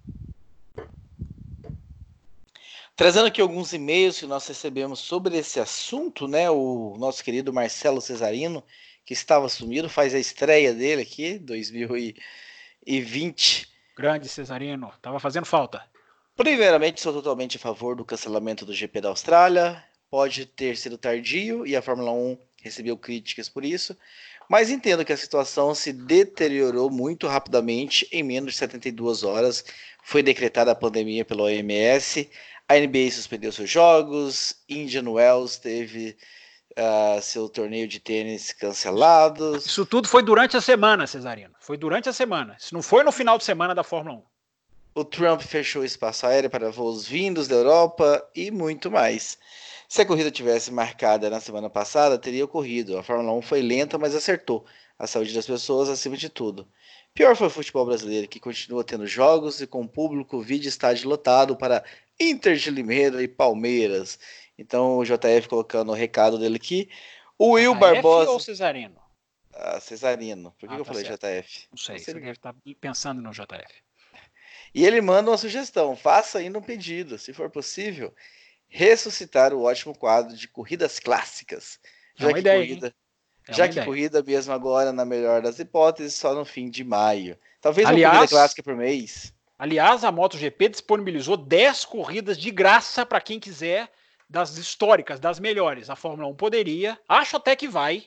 Trazendo aqui alguns e-mails que nós recebemos sobre esse assunto, né? O nosso querido Marcelo Cesarino, que estava sumido, faz a estreia dele aqui, 2020. Grande Cesarino, estava fazendo falta. Primeiramente, sou totalmente a favor do cancelamento do GP da Austrália. pode ter sido tardio e a Fórmula 1 recebeu críticas por isso, mas entendo que a situação se deteriorou muito rapidamente em menos de 72 horas. Foi decretada a pandemia pela OMS, a NBA suspendeu seus jogos, Indian Wells teve uh, seu torneio de tênis cancelado. Isso tudo foi durante a semana, Cesarino. Foi durante a semana. Isso não foi no final de semana da Fórmula 1. O Trump fechou o espaço aéreo para voos vindos da Europa e muito mais. Se a corrida tivesse marcada na semana passada, teria ocorrido. A Fórmula 1 foi lenta, mas acertou. A saúde das pessoas acima de tudo. Pior foi o futebol brasileiro, que continua tendo jogos e com público vídeo estádio lotado para Inter de Limeira e Palmeiras. Então o JF colocando o recado dele aqui. O Will JF Barbosa. ou Cesarino? Ah, Cesarino. Por que, ah, que eu tá falei certo. JF? Não sei, você deve estar pensando no JF. E ele manda uma sugestão: faça ainda um pedido, se for possível, ressuscitar o ótimo quadro de corridas clássicas. É já que ideia, corrida, é já que ideia. corrida mesmo agora, na melhor das hipóteses, só no fim de maio. Talvez aliás, uma corrida clássica por mês. Aliás, a MotoGP disponibilizou 10 corridas de graça para quem quiser, das históricas, das melhores. A Fórmula 1 poderia, acho até que vai,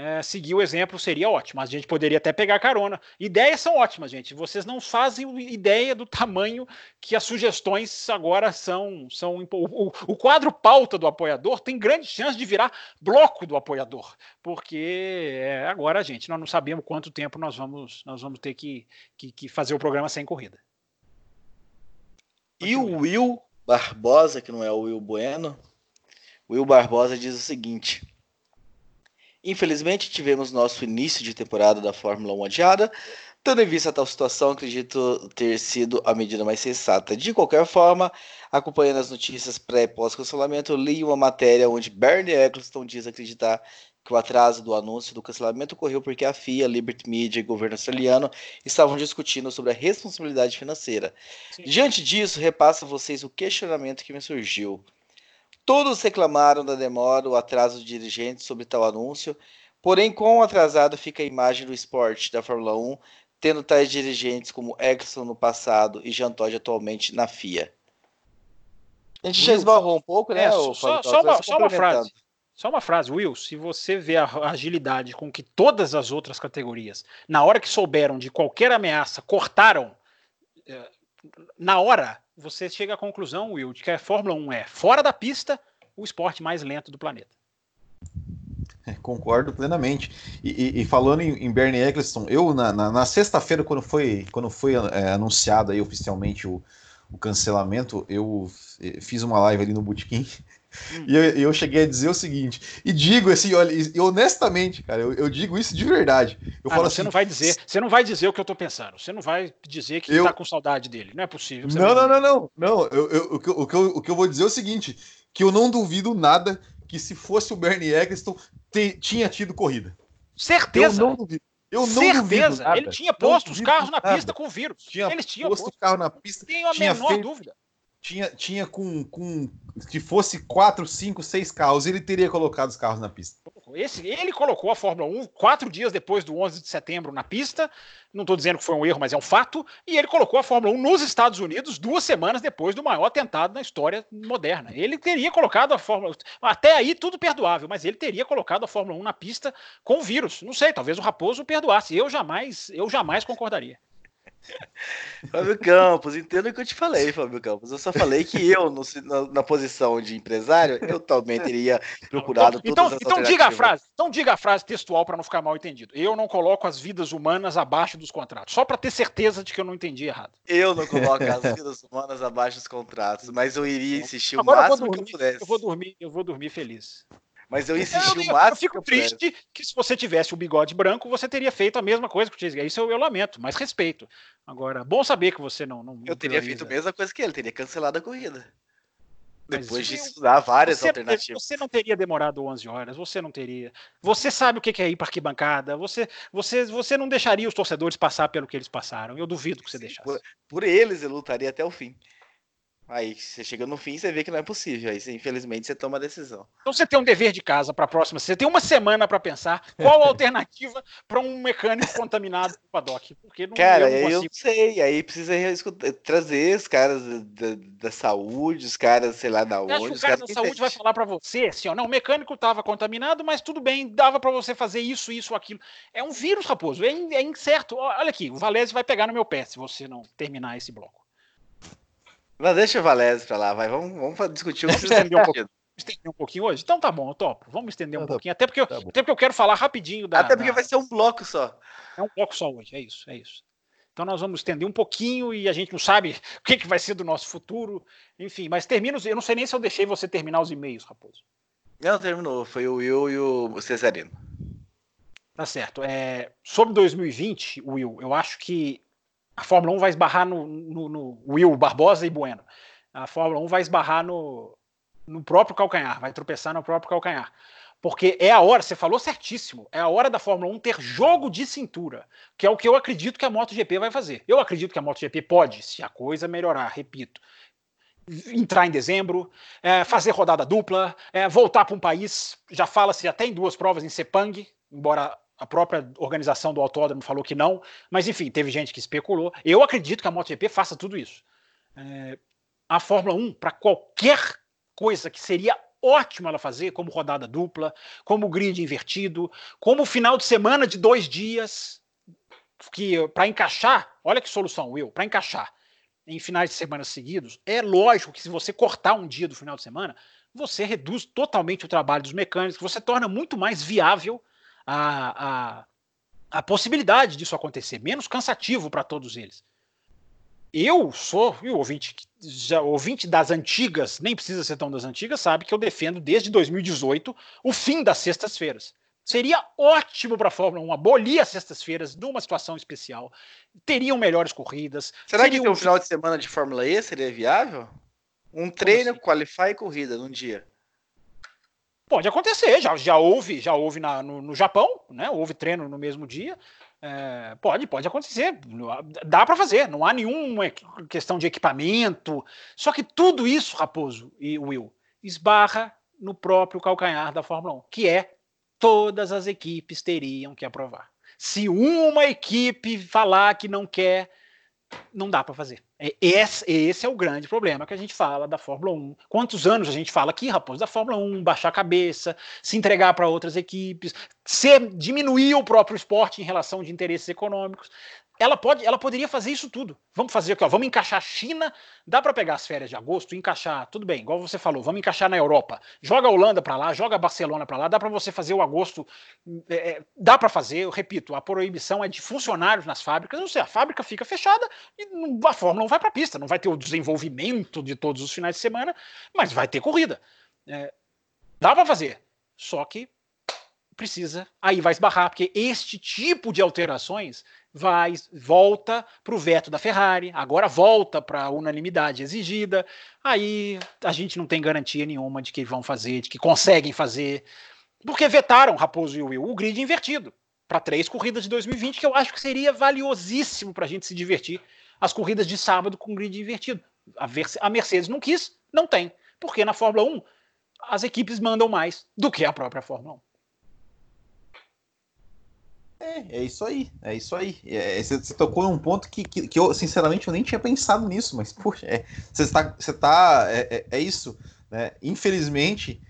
é, seguir o exemplo seria ótimo. A gente poderia até pegar carona. Ideias são ótimas, gente. Vocês não fazem ideia do tamanho que as sugestões agora são. são o, o quadro pauta do apoiador tem grande chance de virar bloco do apoiador. Porque é, agora, gente, nós não sabemos quanto tempo nós vamos, nós vamos ter que, que, que fazer o programa sem corrida. E o Will Barbosa, que não é o Will Bueno, Will Barbosa diz o seguinte. Infelizmente, tivemos nosso início de temporada da Fórmula 1 adiada. Tendo em vista a tal situação, acredito ter sido a medida mais sensata. De qualquer forma, acompanhando as notícias pré e pós-cancelamento, li uma matéria onde Bernie Eccleston diz acreditar que o atraso do anúncio do cancelamento ocorreu porque a FIA, Liberty Media e o governo australiano estavam discutindo sobre a responsabilidade financeira. Sim. Diante disso, repasso a vocês o questionamento que me surgiu. Todos reclamaram da demora ou atraso de dirigentes sobre tal anúncio, porém, quão atrasado fica a imagem do esporte da Fórmula 1, tendo tais dirigentes como Exxon no passado e Jean Todt atualmente na FIA. A gente já esbarrou um pouco, né? É, só, só, só, uma, só uma frase. Só uma frase, Will, se você vê a agilidade com que todas as outras categorias, na hora que souberam de qualquer ameaça, cortaram, eh, na hora, você chega à conclusão, Will, de que a Fórmula 1 é, fora da pista, o esporte mais lento do planeta. É, concordo plenamente. E, e, e, falando em, em Bernie Eccleston, eu na, na, na sexta-feira, quando foi, quando foi é, anunciado aí oficialmente o, o cancelamento, eu eh, fiz uma live ali no Bootkin e eu, eu, cheguei a dizer o seguinte, e digo assim, olha, e honestamente, cara, eu, eu, digo isso de verdade. Eu ah, falo não, assim, você não vai dizer, você não vai dizer o que eu tô pensando. Você não vai dizer que eu, tá com saudade dele. Não é possível. Não, não, não, não, não. Eu, o, que, o, que eu, o que eu vou dizer é o seguinte: que eu não duvido nada que se fosse o Bernie Eccleston, te, tinha tido corrida. Certeza. Eu não duvido. Eu não Certeza. Ele tinha posto os carros na pista com vírus. Tinha Eles tinham posto o carro na pista. Tenho a menor feito, dúvida tinha, tinha com, com. Se fosse 4, 5, 6 carros, ele teria colocado os carros na pista. Esse, ele colocou a Fórmula 1 quatro dias depois do 11 de setembro na pista. Não estou dizendo que foi um erro, mas é um fato. E ele colocou a Fórmula 1 nos Estados Unidos duas semanas depois do maior atentado na história moderna. Ele teria colocado a Fórmula Até aí, tudo perdoável, mas ele teria colocado a Fórmula 1 na pista com vírus. Não sei, talvez o Raposo perdoasse. Eu jamais, eu jamais concordaria. Fábio Campos, entenda o que eu te falei, Fábio Campos. Eu só falei que eu, no, na, na, posição de empresário, eu também teria procurado então, então, então diga a frase, então diga a frase textual para não ficar mal entendido. Eu não coloco as vidas humanas abaixo dos contratos, só para ter certeza de que eu não entendi errado. Eu não coloco as vidas humanas abaixo dos contratos, mas eu iria insistir o Agora máximo dormir, que eu pudesse. Eu vou dormir, eu vou dormir feliz. Mas eu insisti eu, o máximo. Eu fico triste que se você tivesse o bigode branco, você teria feito a mesma coisa que o Chase. Isso eu, eu lamento, mas respeito. Agora, bom saber que você não. não eu teria feito a mesma coisa que ele, teria cancelado a corrida. Depois de estudar várias você, alternativas. Você não teria demorado 11 horas, você não teria. Você sabe o que é ir para arquibancada, você, você, você não deixaria os torcedores passar pelo que eles passaram. Eu duvido que você deixasse. Por, por eles eu lutaria até o fim. Aí você chega no fim e você vê que não é possível. Aí, infelizmente, você toma a decisão. Então você tem um dever de casa para a próxima. Você tem uma semana para pensar qual a alternativa para um mecânico contaminado no paddock. Porque não, Cara, eu, não eu sei. Aí precisa trazer os caras da, da, saúde, os caras, sei lá, da onde. Acho que o cara da saúde vai falar para você assim: ó, não, o mecânico estava contaminado, mas tudo bem, dava para você fazer isso, isso, aquilo. É um vírus, raposo. É, é incerto. Olha aqui, o Valese vai pegar no meu pé se você não terminar esse bloco. Mas deixa o Valese pra lá, vai. Vamos, vamos discutir o que você um pouquinho. Estender um pouquinho hoje? Então tá bom, eu topo. Vamos estender um tá pouquinho. Até porque, eu, tá até porque eu quero falar rapidinho da. Até porque da... vai ser um bloco só. É um bloco só hoje, é isso, é isso. Então nós vamos estender um pouquinho e a gente não sabe o que, que vai ser do nosso futuro. Enfim, mas termina. Eu não sei nem se eu deixei você terminar os e-mails, Raposo. Não, terminou. Foi o Will e o Cesarino. Tá certo. É, sobre 2020, Will, eu acho que a Fórmula 1 vai esbarrar no, no, no, Will, Barbosa e Bueno. A Fórmula 1 vai esbarrar no, no próprio calcanhar, vai tropeçar no próprio calcanhar. Porque é a hora, você falou certíssimo, é a hora da Fórmula 1 ter jogo de cintura, que é o que eu acredito que a MotoGP vai fazer. Eu acredito que a MotoGP pode, se a coisa melhorar, repito, entrar em dezembro, é, fazer rodada dupla, é, voltar para um país, já fala-se até em duas provas em Sepang, embora a própria organização do autódromo falou que não, mas enfim, teve gente que especulou. Eu acredito que a MotoGP faça tudo isso. É, a Fórmula 1, para qualquer coisa que seria ótimo ela fazer, como rodada dupla, como grid invertido, como final de semana de dois dias, que para encaixar, olha que solução, Will, para encaixar em finais de semana seguidos, é lógico que se você cortar um dia do final de semana, você reduz totalmente o trabalho dos mecânicos, você torna muito mais viável a, a, a possibilidade disso acontecer, menos cansativo para todos eles. Eu sou, e o ouvinte, já, ouvinte das antigas, nem precisa ser tão das antigas, sabe que eu defendo desde 2018 o fim das sextas-feiras. Seria ótimo para a Fórmula 1 abolir as sextas-feiras numa situação especial. Teriam melhores corridas. Será que um final de semana de Fórmula E seria viável? Um treino, assim? qualify e corrida num dia. Pode acontecer, já, já houve, já houve na, no, no Japão, né? Houve treino no mesmo dia. É, pode, pode acontecer. Dá para fazer, não há nenhuma questão de equipamento. Só que tudo isso, Raposo e Will, esbarra no próprio calcanhar da Fórmula 1, que é todas as equipes teriam que aprovar. Se uma equipe falar que não quer, não dá para fazer. É, esse, esse, é o grande problema que a gente fala da Fórmula 1. Quantos anos a gente fala aqui, Raposo, da Fórmula 1, baixar a cabeça, se entregar para outras equipes, ser, diminuir o próprio esporte em relação de interesses econômicos ela pode, ela poderia fazer isso tudo. Vamos fazer aqui, ó, vamos encaixar a China, dá para pegar as férias de agosto, encaixar, tudo bem, igual você falou, vamos encaixar na Europa. Joga a Holanda para lá, joga a Barcelona para lá, dá para você fazer o agosto, é, é dá para fazer, eu repito, a proibição é de funcionários nas fábricas, não sei, a fábrica fica fechada e a Fórmula não vai para pista, não vai ter o desenvolvimento de todos os finais de semana, mas vai ter corrida. É, dá para fazer, só que precisa, aí vai esbarrar, porque este tipo de alterações vai, volta para o veto da Ferrari, agora volta para a unanimidade exigida. Aí a gente não tem garantia nenhuma de que vão fazer, de que conseguem fazer, porque vetaram Raposo e Will o grid invertido para três corridas de 2020, que eu acho que seria valiosíssimo para a gente se divertir. As corridas de sábado com grid invertido. A Mercedes não quis, não tem, porque na Fórmula 1 as equipes mandam mais do que a própria Fórmula 1. É, é isso aí, é isso aí. É, você, você, tocou num ponto que, que, que, eu, sinceramente, eu nem tinha pensado nisso, mas, poxa, é, você está. Você tá, é, é, é isso. Né? Infelizmente,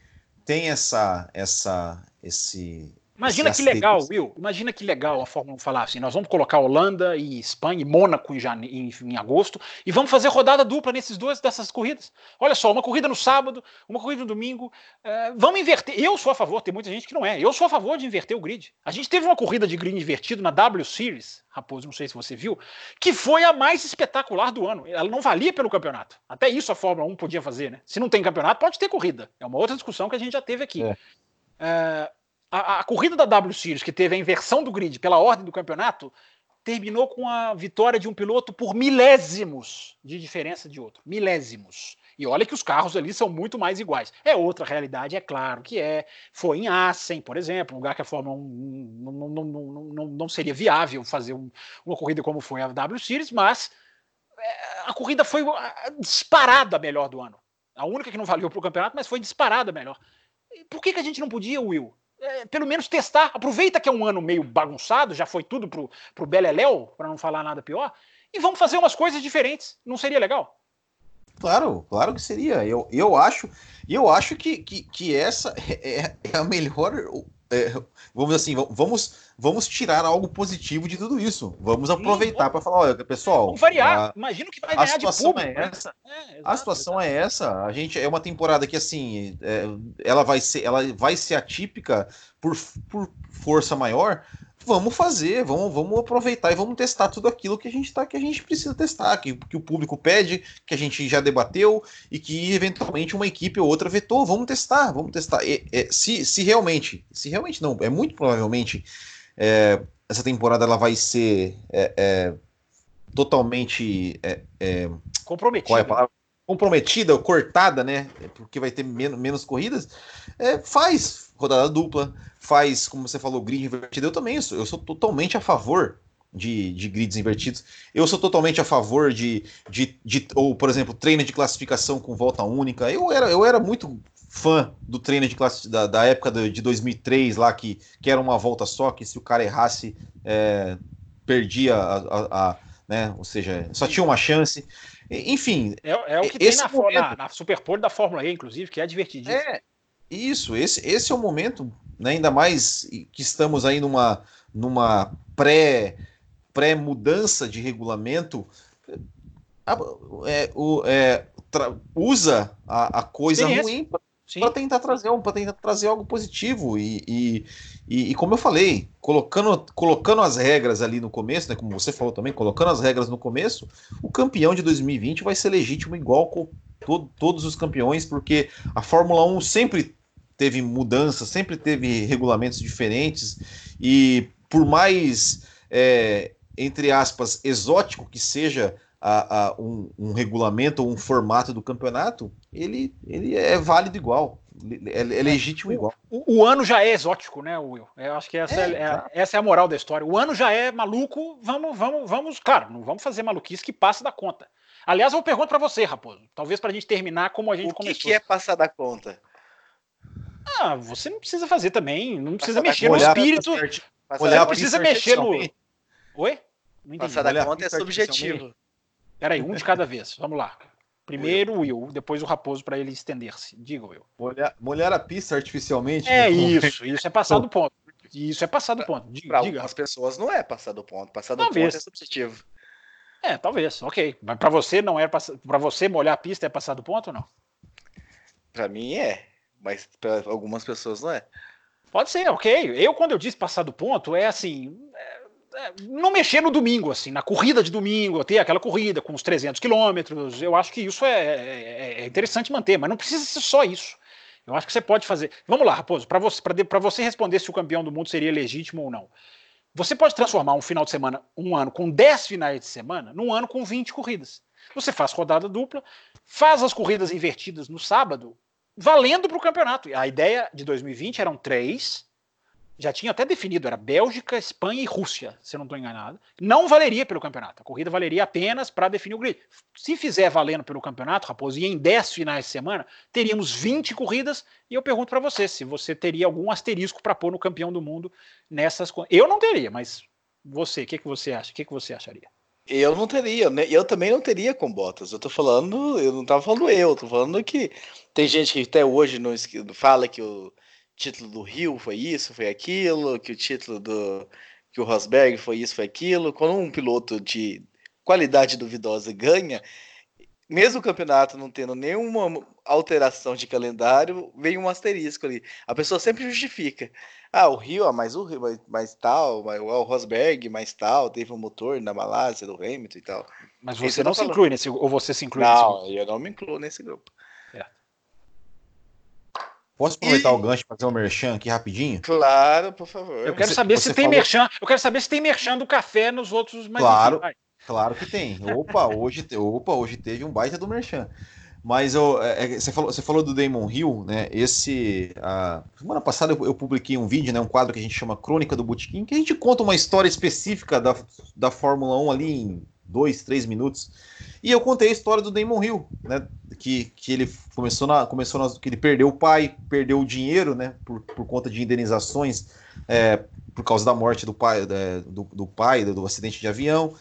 tem essa, essa, esse, Imagina que legal, Will. Imagina que legal a Fórmula 1 falar assim: nós vamos colocar Holanda e Espanha e Mônaco em, jane... em, em, agosto e vamos fazer rodada dupla nesses dois dessas corridas. Olha só, uma corrida no sábado, uma corrida no domingo. É, vamos inverter. Eu sou a favor, tem muita gente que não é. Eu sou a favor de inverter o grid. A gente teve uma corrida de grid invertido na W Series, Raposo, não sei se você viu, que foi a mais espetacular do ano. Ela não valia pelo campeonato. Até isso a Fórmula 1 podia fazer, né? Se não tem campeonato, pode ter corrida. É uma outra discussão que a gente já teve aqui. É. É, a, a, corrida da W Series, que teve a inversão do grid pela ordem do campeonato, terminou com a vitória de um piloto por milésimos de diferença de outro. Milésimos. E olha que os carros ali são muito mais iguais. É outra realidade, é claro que é. Foi em Assen, por exemplo, um lugar que a Fórmula 1 não, não, não, não, não seria viável fazer um, uma corrida como foi a W Series, mas é, a corrida foi disparada a melhor do ano. A única que não valeu para o campeonato, mas foi disparada a melhor. Por que, que a gente não podia, Will? É, pelo menos testar. Aproveita que é um ano meio bagunçado, já foi tudo pro, pro Beleléu, para não falar nada pior, e vamos fazer umas coisas diferentes. Não seria legal? Claro, claro que seria. Eu, eu acho, eu acho que, que, que essa é, é a melhor. É, vamos assim, vamos, vamos tirar algo positivo de tudo isso. Vamos aproveitar para falar, olha, pessoal. Variar. A, Imagino que vai ganhar a situação de público, é essa. É, exato, a situação exato. é essa. A gente é uma temporada que assim, é, ela vai ser, ela vai ser atípica por, por força maior, vamos fazer, vamos, vamos aproveitar e vamos testar tudo aquilo que a gente tá, que a gente precisa testar, que, que o público pede, que a gente já debateu e que eventualmente uma equipe ou outra vetou. Vamos testar, vamos testar. E, e, se, se realmente, se realmente não, é muito provavelmente é, essa temporada ela vai ser é, é, totalmente é, é, comprometida. É comprometida ou cortada, né? Porque vai ter menos, menos corridas. faz rodada dupla, faz, como você falou, grid invertido. Eu também sou, eu sou totalmente a favor de, de grids invertidos. Eu sou totalmente a favor de, de, de, ou, por exemplo, treino de classificação com volta única. Eu era, eu era muito fã do treino de classe da, da época de 2003 lá que, que era uma volta só que se o cara errasse é, perdia a, a, a, né ou seja só tinha uma chance enfim é, é o que tem na, momento... na, na Superpole da Fórmula E inclusive que é divertidíssimo é isso esse, esse é o momento né, ainda mais que estamos aí numa, numa pré, pré-mudança de regulamento, é, o, é, usa a, a coisa Sim, ruim para tentar trazer para tentar trazer algo positivo e, e, e, e, como eu falei colocando colocando as regras ali no começo né? Como você falou também colocando as regras no começo o campeão de 2020 vai ser legítimo igual com todo, todos os campeões porque a Fórmula 1 sempre teve mudanças, sempre teve regulamentos diferentes e por mais, é, entre aspas, exótico que seja a, a, um, um, regulamento ou um formato do campeonato, ele, ele é válido igual. É, é legítimo igual. O, o, ano já é exótico, né, Will? Eu acho que essa é, é, essa é a moral da história. O ano já é maluco, vamos, vamos, vamos, claro, não vamos fazer maluquice que passa da conta. Aliás, eu pergunto para você, Raposo, talvez para a gente terminar como a gente o que começou. O que é passar da conta? Ah, você não precisa fazer também, não precisa mexer no espírito. Olhar não precisa mexer no. Oi? Não entendi. Passar da conta é subjetivo. Peraí, um de cada vez. Vamos lá. Primeiro o Will, depois o Raposo para ele estender-se. Diga, Will. Molhar, molhar a pista artificialmente? É isso, isso é passar do ponto. Isso é passar do ponto. Diga, pra algumas pessoas não é passar do ponto. Passar do talvez. ponto é subjetivo. É, talvez, ok. Mas para você não é para você molhar a pista é passar do ponto ou não? Para mim é mas para algumas pessoas não é. Pode ser, ok. Eu, quando eu disse passar do ponto, é assim. É, é, não mexer no domingo, assim, na corrida de domingo, ter aquela corrida com os 300 quilômetros. Eu acho que isso é, é, é, interessante manter, mas não precisa ser só isso. Eu acho que você pode fazer. Vamos lá, Raposo, para você, você responder se o campeão do mundo seria legítimo ou não. Você pode transformar um final de semana, um ano com 10 finais de semana, num ano com 20 corridas. Você faz rodada dupla, faz as corridas invertidas no sábado valendo para o campeonato. A ideia de 2020 eram três, já tinha até definido, era Bélgica, Espanha e Rússia, se eu não estou enganado. Não valeria pelo campeonato, a corrida valeria apenas para definir o grid. Se fizer valendo pelo campeonato, Raposo, e em 10 finais de semana, teríamos 20 corridas, e eu pergunto para você se você teria algum asterisco para pôr no campeão do mundo nessas Eu não teria, mas você, o que, que você acha? O que, que você acharia? Eu não teria, né? Eu também não teria com botas. Eu tô falando, eu não tava falando eu, tô falando que tem gente que até hoje não fala que o título do Rio foi isso, foi aquilo, que o título do que o Rosberg foi isso, foi aquilo. Quando um piloto de qualidade duvidosa ganha, mesmo o campeonato não tendo nenhuma alteração de calendário, vem um asterisco ali. A pessoa sempre justifica. Ah, o Rio, ah, mas o Rio, mais, mais tal, mas, o Rosberg, mais tal, teve um motor na Malásia do Hamilton e tal. Mas você não tá se inclui nesse, ou você se inclui não, nesse grupo? Não, eu não me incluo nesse grupo. É. Posso aproveitar e... o gancho para fazer um merchan aqui rapidinho? Claro, por favor. Eu quero saber você se tem falou... merchan. Eu quero saber se tem merchan do café nos outros. Claro, claro que tem. Opa, hoje, opa, hoje teve um baita do merchan. Mas eu, é, é, você, falou, você falou do Damon Hill, né? Esse. A, semana passada eu, eu, publiquei um vídeo, né? Um quadro que a gente chama Crônica do Botequim, que a gente conta uma história específica da, da Fórmula 1 ali em dois, três minutos. E eu contei a história do Damon Hill, né? Que, que ele começou na. Começou na, que ele perdeu o pai, perdeu o dinheiro, né? Por, por conta de indenizações é, por causa da morte do pai, é, do, do pai, do, do acidente de avião.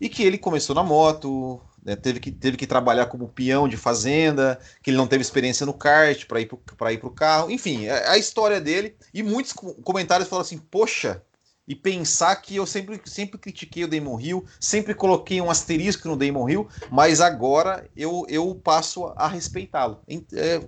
E que ele começou na moto, né, teve, que, teve que trabalhar como peão de fazenda, que ele não teve experiência no kart para ir para o carro, enfim, a, é, a, história dele. E muitos comentários falaram assim: poxa, e pensar que eu sempre, sempre critiquei o Damon Hill, sempre coloquei um asterisco no Damon Hill, mas agora eu, eu passo a respeitá-lo. É,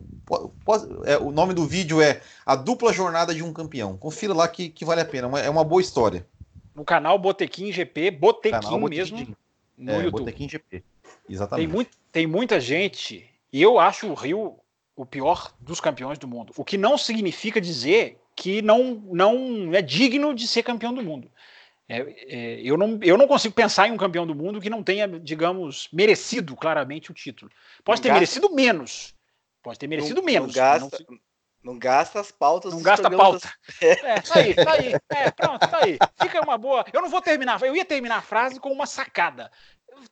é, o nome do vídeo é A Dupla Jornada de um Campeão. Confira lá que, que vale a pena, é uma boa história. No canal Botequim GP, Botequim canal mesmo, Botequim, no é, YouTube. Botequim GP. Exatamente. Tem, muito, tem muita gente, e eu acho o Rio o pior dos campeões do mundo. O que não significa dizer que não, não é digno de ser campeão do mundo. É, é, eu, não, eu não consigo pensar em um campeão do mundo que não tenha, digamos, merecido claramente o título. Pode não ter gasta, merecido menos. Pode ter merecido não, menos. Não gasta, não, não gasta as pautas. Não gasta pauta. É, tá aí, tá aí. É, pronto, tá aí. Fica uma boa. Eu não vou terminar. Eu ia terminar a frase com uma sacada.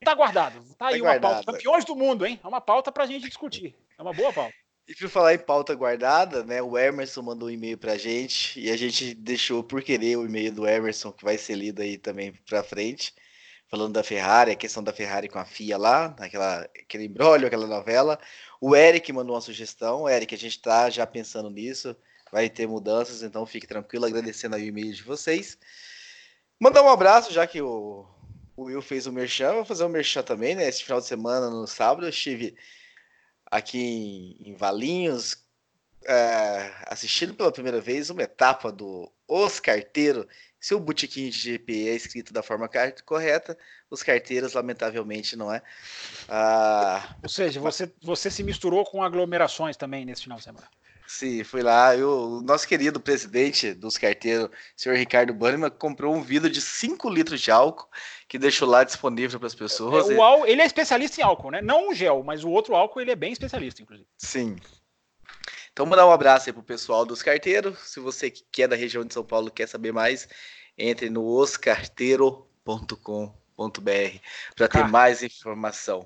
Tá guardado. Tá, tá aí guardado. uma pauta. Campeões do mundo, hein? É uma pauta pra gente discutir. É uma boa pauta. E por falar em pauta guardada, né? O Emerson mandou um e-mail pra gente e a gente deixou por querer o e-mail do Emerson, que vai ser lido aí também pra frente, falando da Ferrari, a questão da Ferrari com a FIA lá, aquela, aquele embrólio, aquela novela. O Eric mandou uma sugestão. Eric, a gente tá já pensando nisso, vai ter mudanças, então fique tranquilo, agradecendo aí o e-mail de vocês. Mandar um abraço, já que o, o Will fez o merchan, vou fazer o merchan também, né? Esse final de semana, no sábado, eu estive aqui em, em Valinhos, é, assistindo pela primeira vez uma etapa do Os Carteiros. Se o botequim de GP é escrito da forma correta, os carteiros, lamentavelmente, não é. Ah, Ou seja, você, você se misturou com aglomerações também nesse final de semana. Sim, fui lá. Eu, o nosso querido presidente dos carteiros, senhor Ricardo Bannerman, comprou um vidro de 5 litros de álcool que deixou lá disponível para as pessoas. É, o álcool, ele é especialista em álcool, né? Não o gel, mas o outro álcool ele é bem especialista, inclusive. Sim. Então, mandar um abraço aí pro pessoal dos carteiros. Se você que é da região de São Paulo quer saber mais, entre no oscarteiro.com.br para ter mais informação.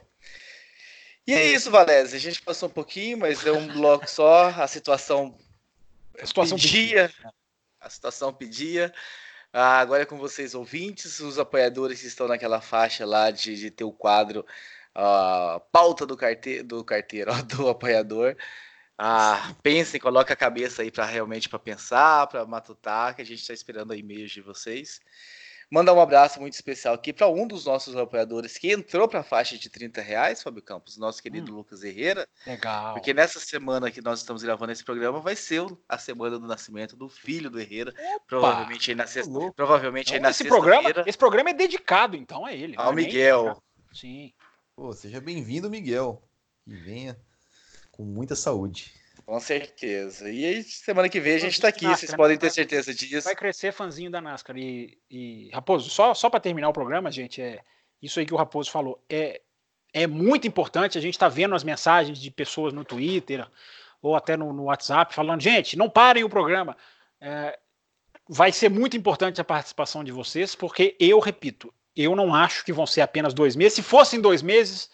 E é isso, Valézia. A gente passou um pouquinho, mas é um bloco só. A situação, a situação pedia. pedia. A situação pedia. Ah, agora é com vocês, ouvintes, os apoiadores que estão naquela faixa lá de, de ter o quadro uh, pauta do, carte do carteiro, ó, do apoiador. Ah, pensem, coloque a cabeça aí para realmente para pensar, para matutar, que a gente está esperando aí e-mails de vocês. Mandar um abraço muito especial aqui para um dos nossos apoiadores que entrou para a faixa de 30 reais, Fábio Campos, nosso querido hum, Lucas Herrera. Legal. Porque nessa semana que nós estamos gravando esse programa vai ser a semana do nascimento do filho do Herrera. Opa, provavelmente aí na sexta. Provavelmente então, aí na esse programa, esse programa é dedicado, então, a ele. Ao Miguel. Sim. Pô, seja bem-vindo, Miguel. Que venha com muita saúde. Com certeza. E aí, semana que vem a gente está aqui, NASCAR, vocês né? podem ter certeza disso. Vai crescer fãzinho da NASCAR. E, e Raposo, só, só para terminar o programa, gente, é isso aí que o Raposo falou. É, é muito importante. A gente está vendo as mensagens de pessoas no Twitter ou até no, no WhatsApp falando: gente, não parem o programa. É, vai ser muito importante a participação de vocês, porque eu repito, eu não acho que vão ser apenas dois meses. Se fossem dois meses,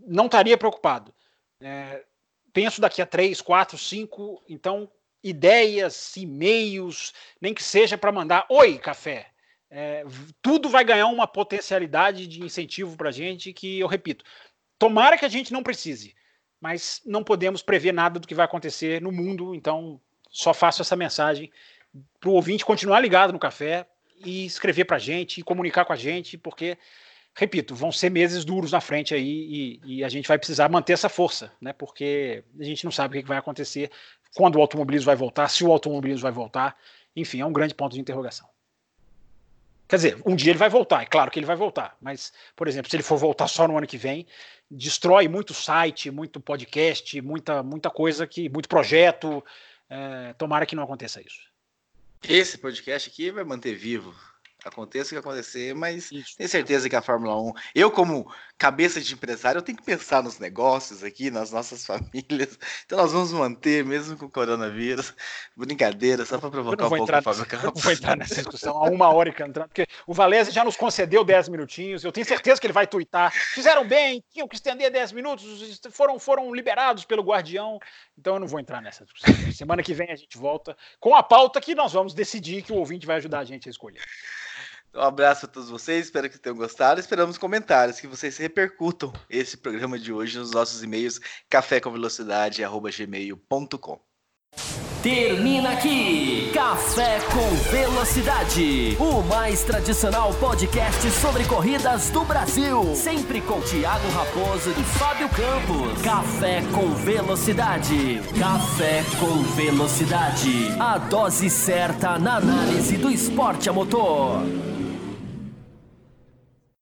não estaria preocupado. É, penso daqui a três, quatro, cinco, então ideias, e-mails, nem que seja para mandar oi café. É, tudo vai ganhar uma potencialidade de incentivo para a gente que eu repito. Tomara que a gente não precise, mas não podemos prever nada do que vai acontecer no mundo, então só faço essa mensagem para o ouvinte continuar ligado no café e escrever para a gente, e comunicar com a gente, porque repito, vão ser meses duros na frente aí e, e, a gente vai precisar manter essa força, né? Porque a gente não sabe o que vai acontecer, quando o automobilismo vai voltar, se o automobilismo vai voltar, enfim, é um grande ponto de interrogação. Quer dizer, um dia ele vai voltar, é claro que ele vai voltar, mas, por exemplo, se ele for voltar só no ano que vem, destrói muito site, muito podcast, muita, muita coisa que, muito projeto. É, tomara que não aconteça isso. Esse podcast aqui vai manter vivo Aconteça o que acontecer, mas Isso. tenho certeza que a Fórmula 1. Eu, como cabeça de empresário, eu tenho que pensar nos negócios aqui, nas nossas famílias. Então nós vamos manter, mesmo com o coronavírus. Brincadeira, só para provocar um pouco entrar, o Fábio Campos. Eu não vou entrar nessa discussão há uma hora que entrar, porque o Valese já nos concedeu 10 minutinhos. Eu tenho certeza que ele vai twittar. Fizeram bem, tinham que estender 10 minutos, foram, foram liberados pelo Guardião. Então eu não vou entrar nessa discussão. Semana que vem a gente volta com a pauta que nós vamos decidir que o ouvinte vai ajudar a gente a escolher. Um abraço a todos vocês, espero que tenham gostado. Esperamos comentários, que vocês repercutam esse programa de hoje nos nossos e-mails cafécomvelocidade.gmail.com Termina aqui Café com Velocidade, o mais tradicional podcast sobre corridas do Brasil. Sempre com Thiago Raposo e Fábio Campos. Café com Velocidade. Café com Velocidade. A dose certa na análise do esporte a motor.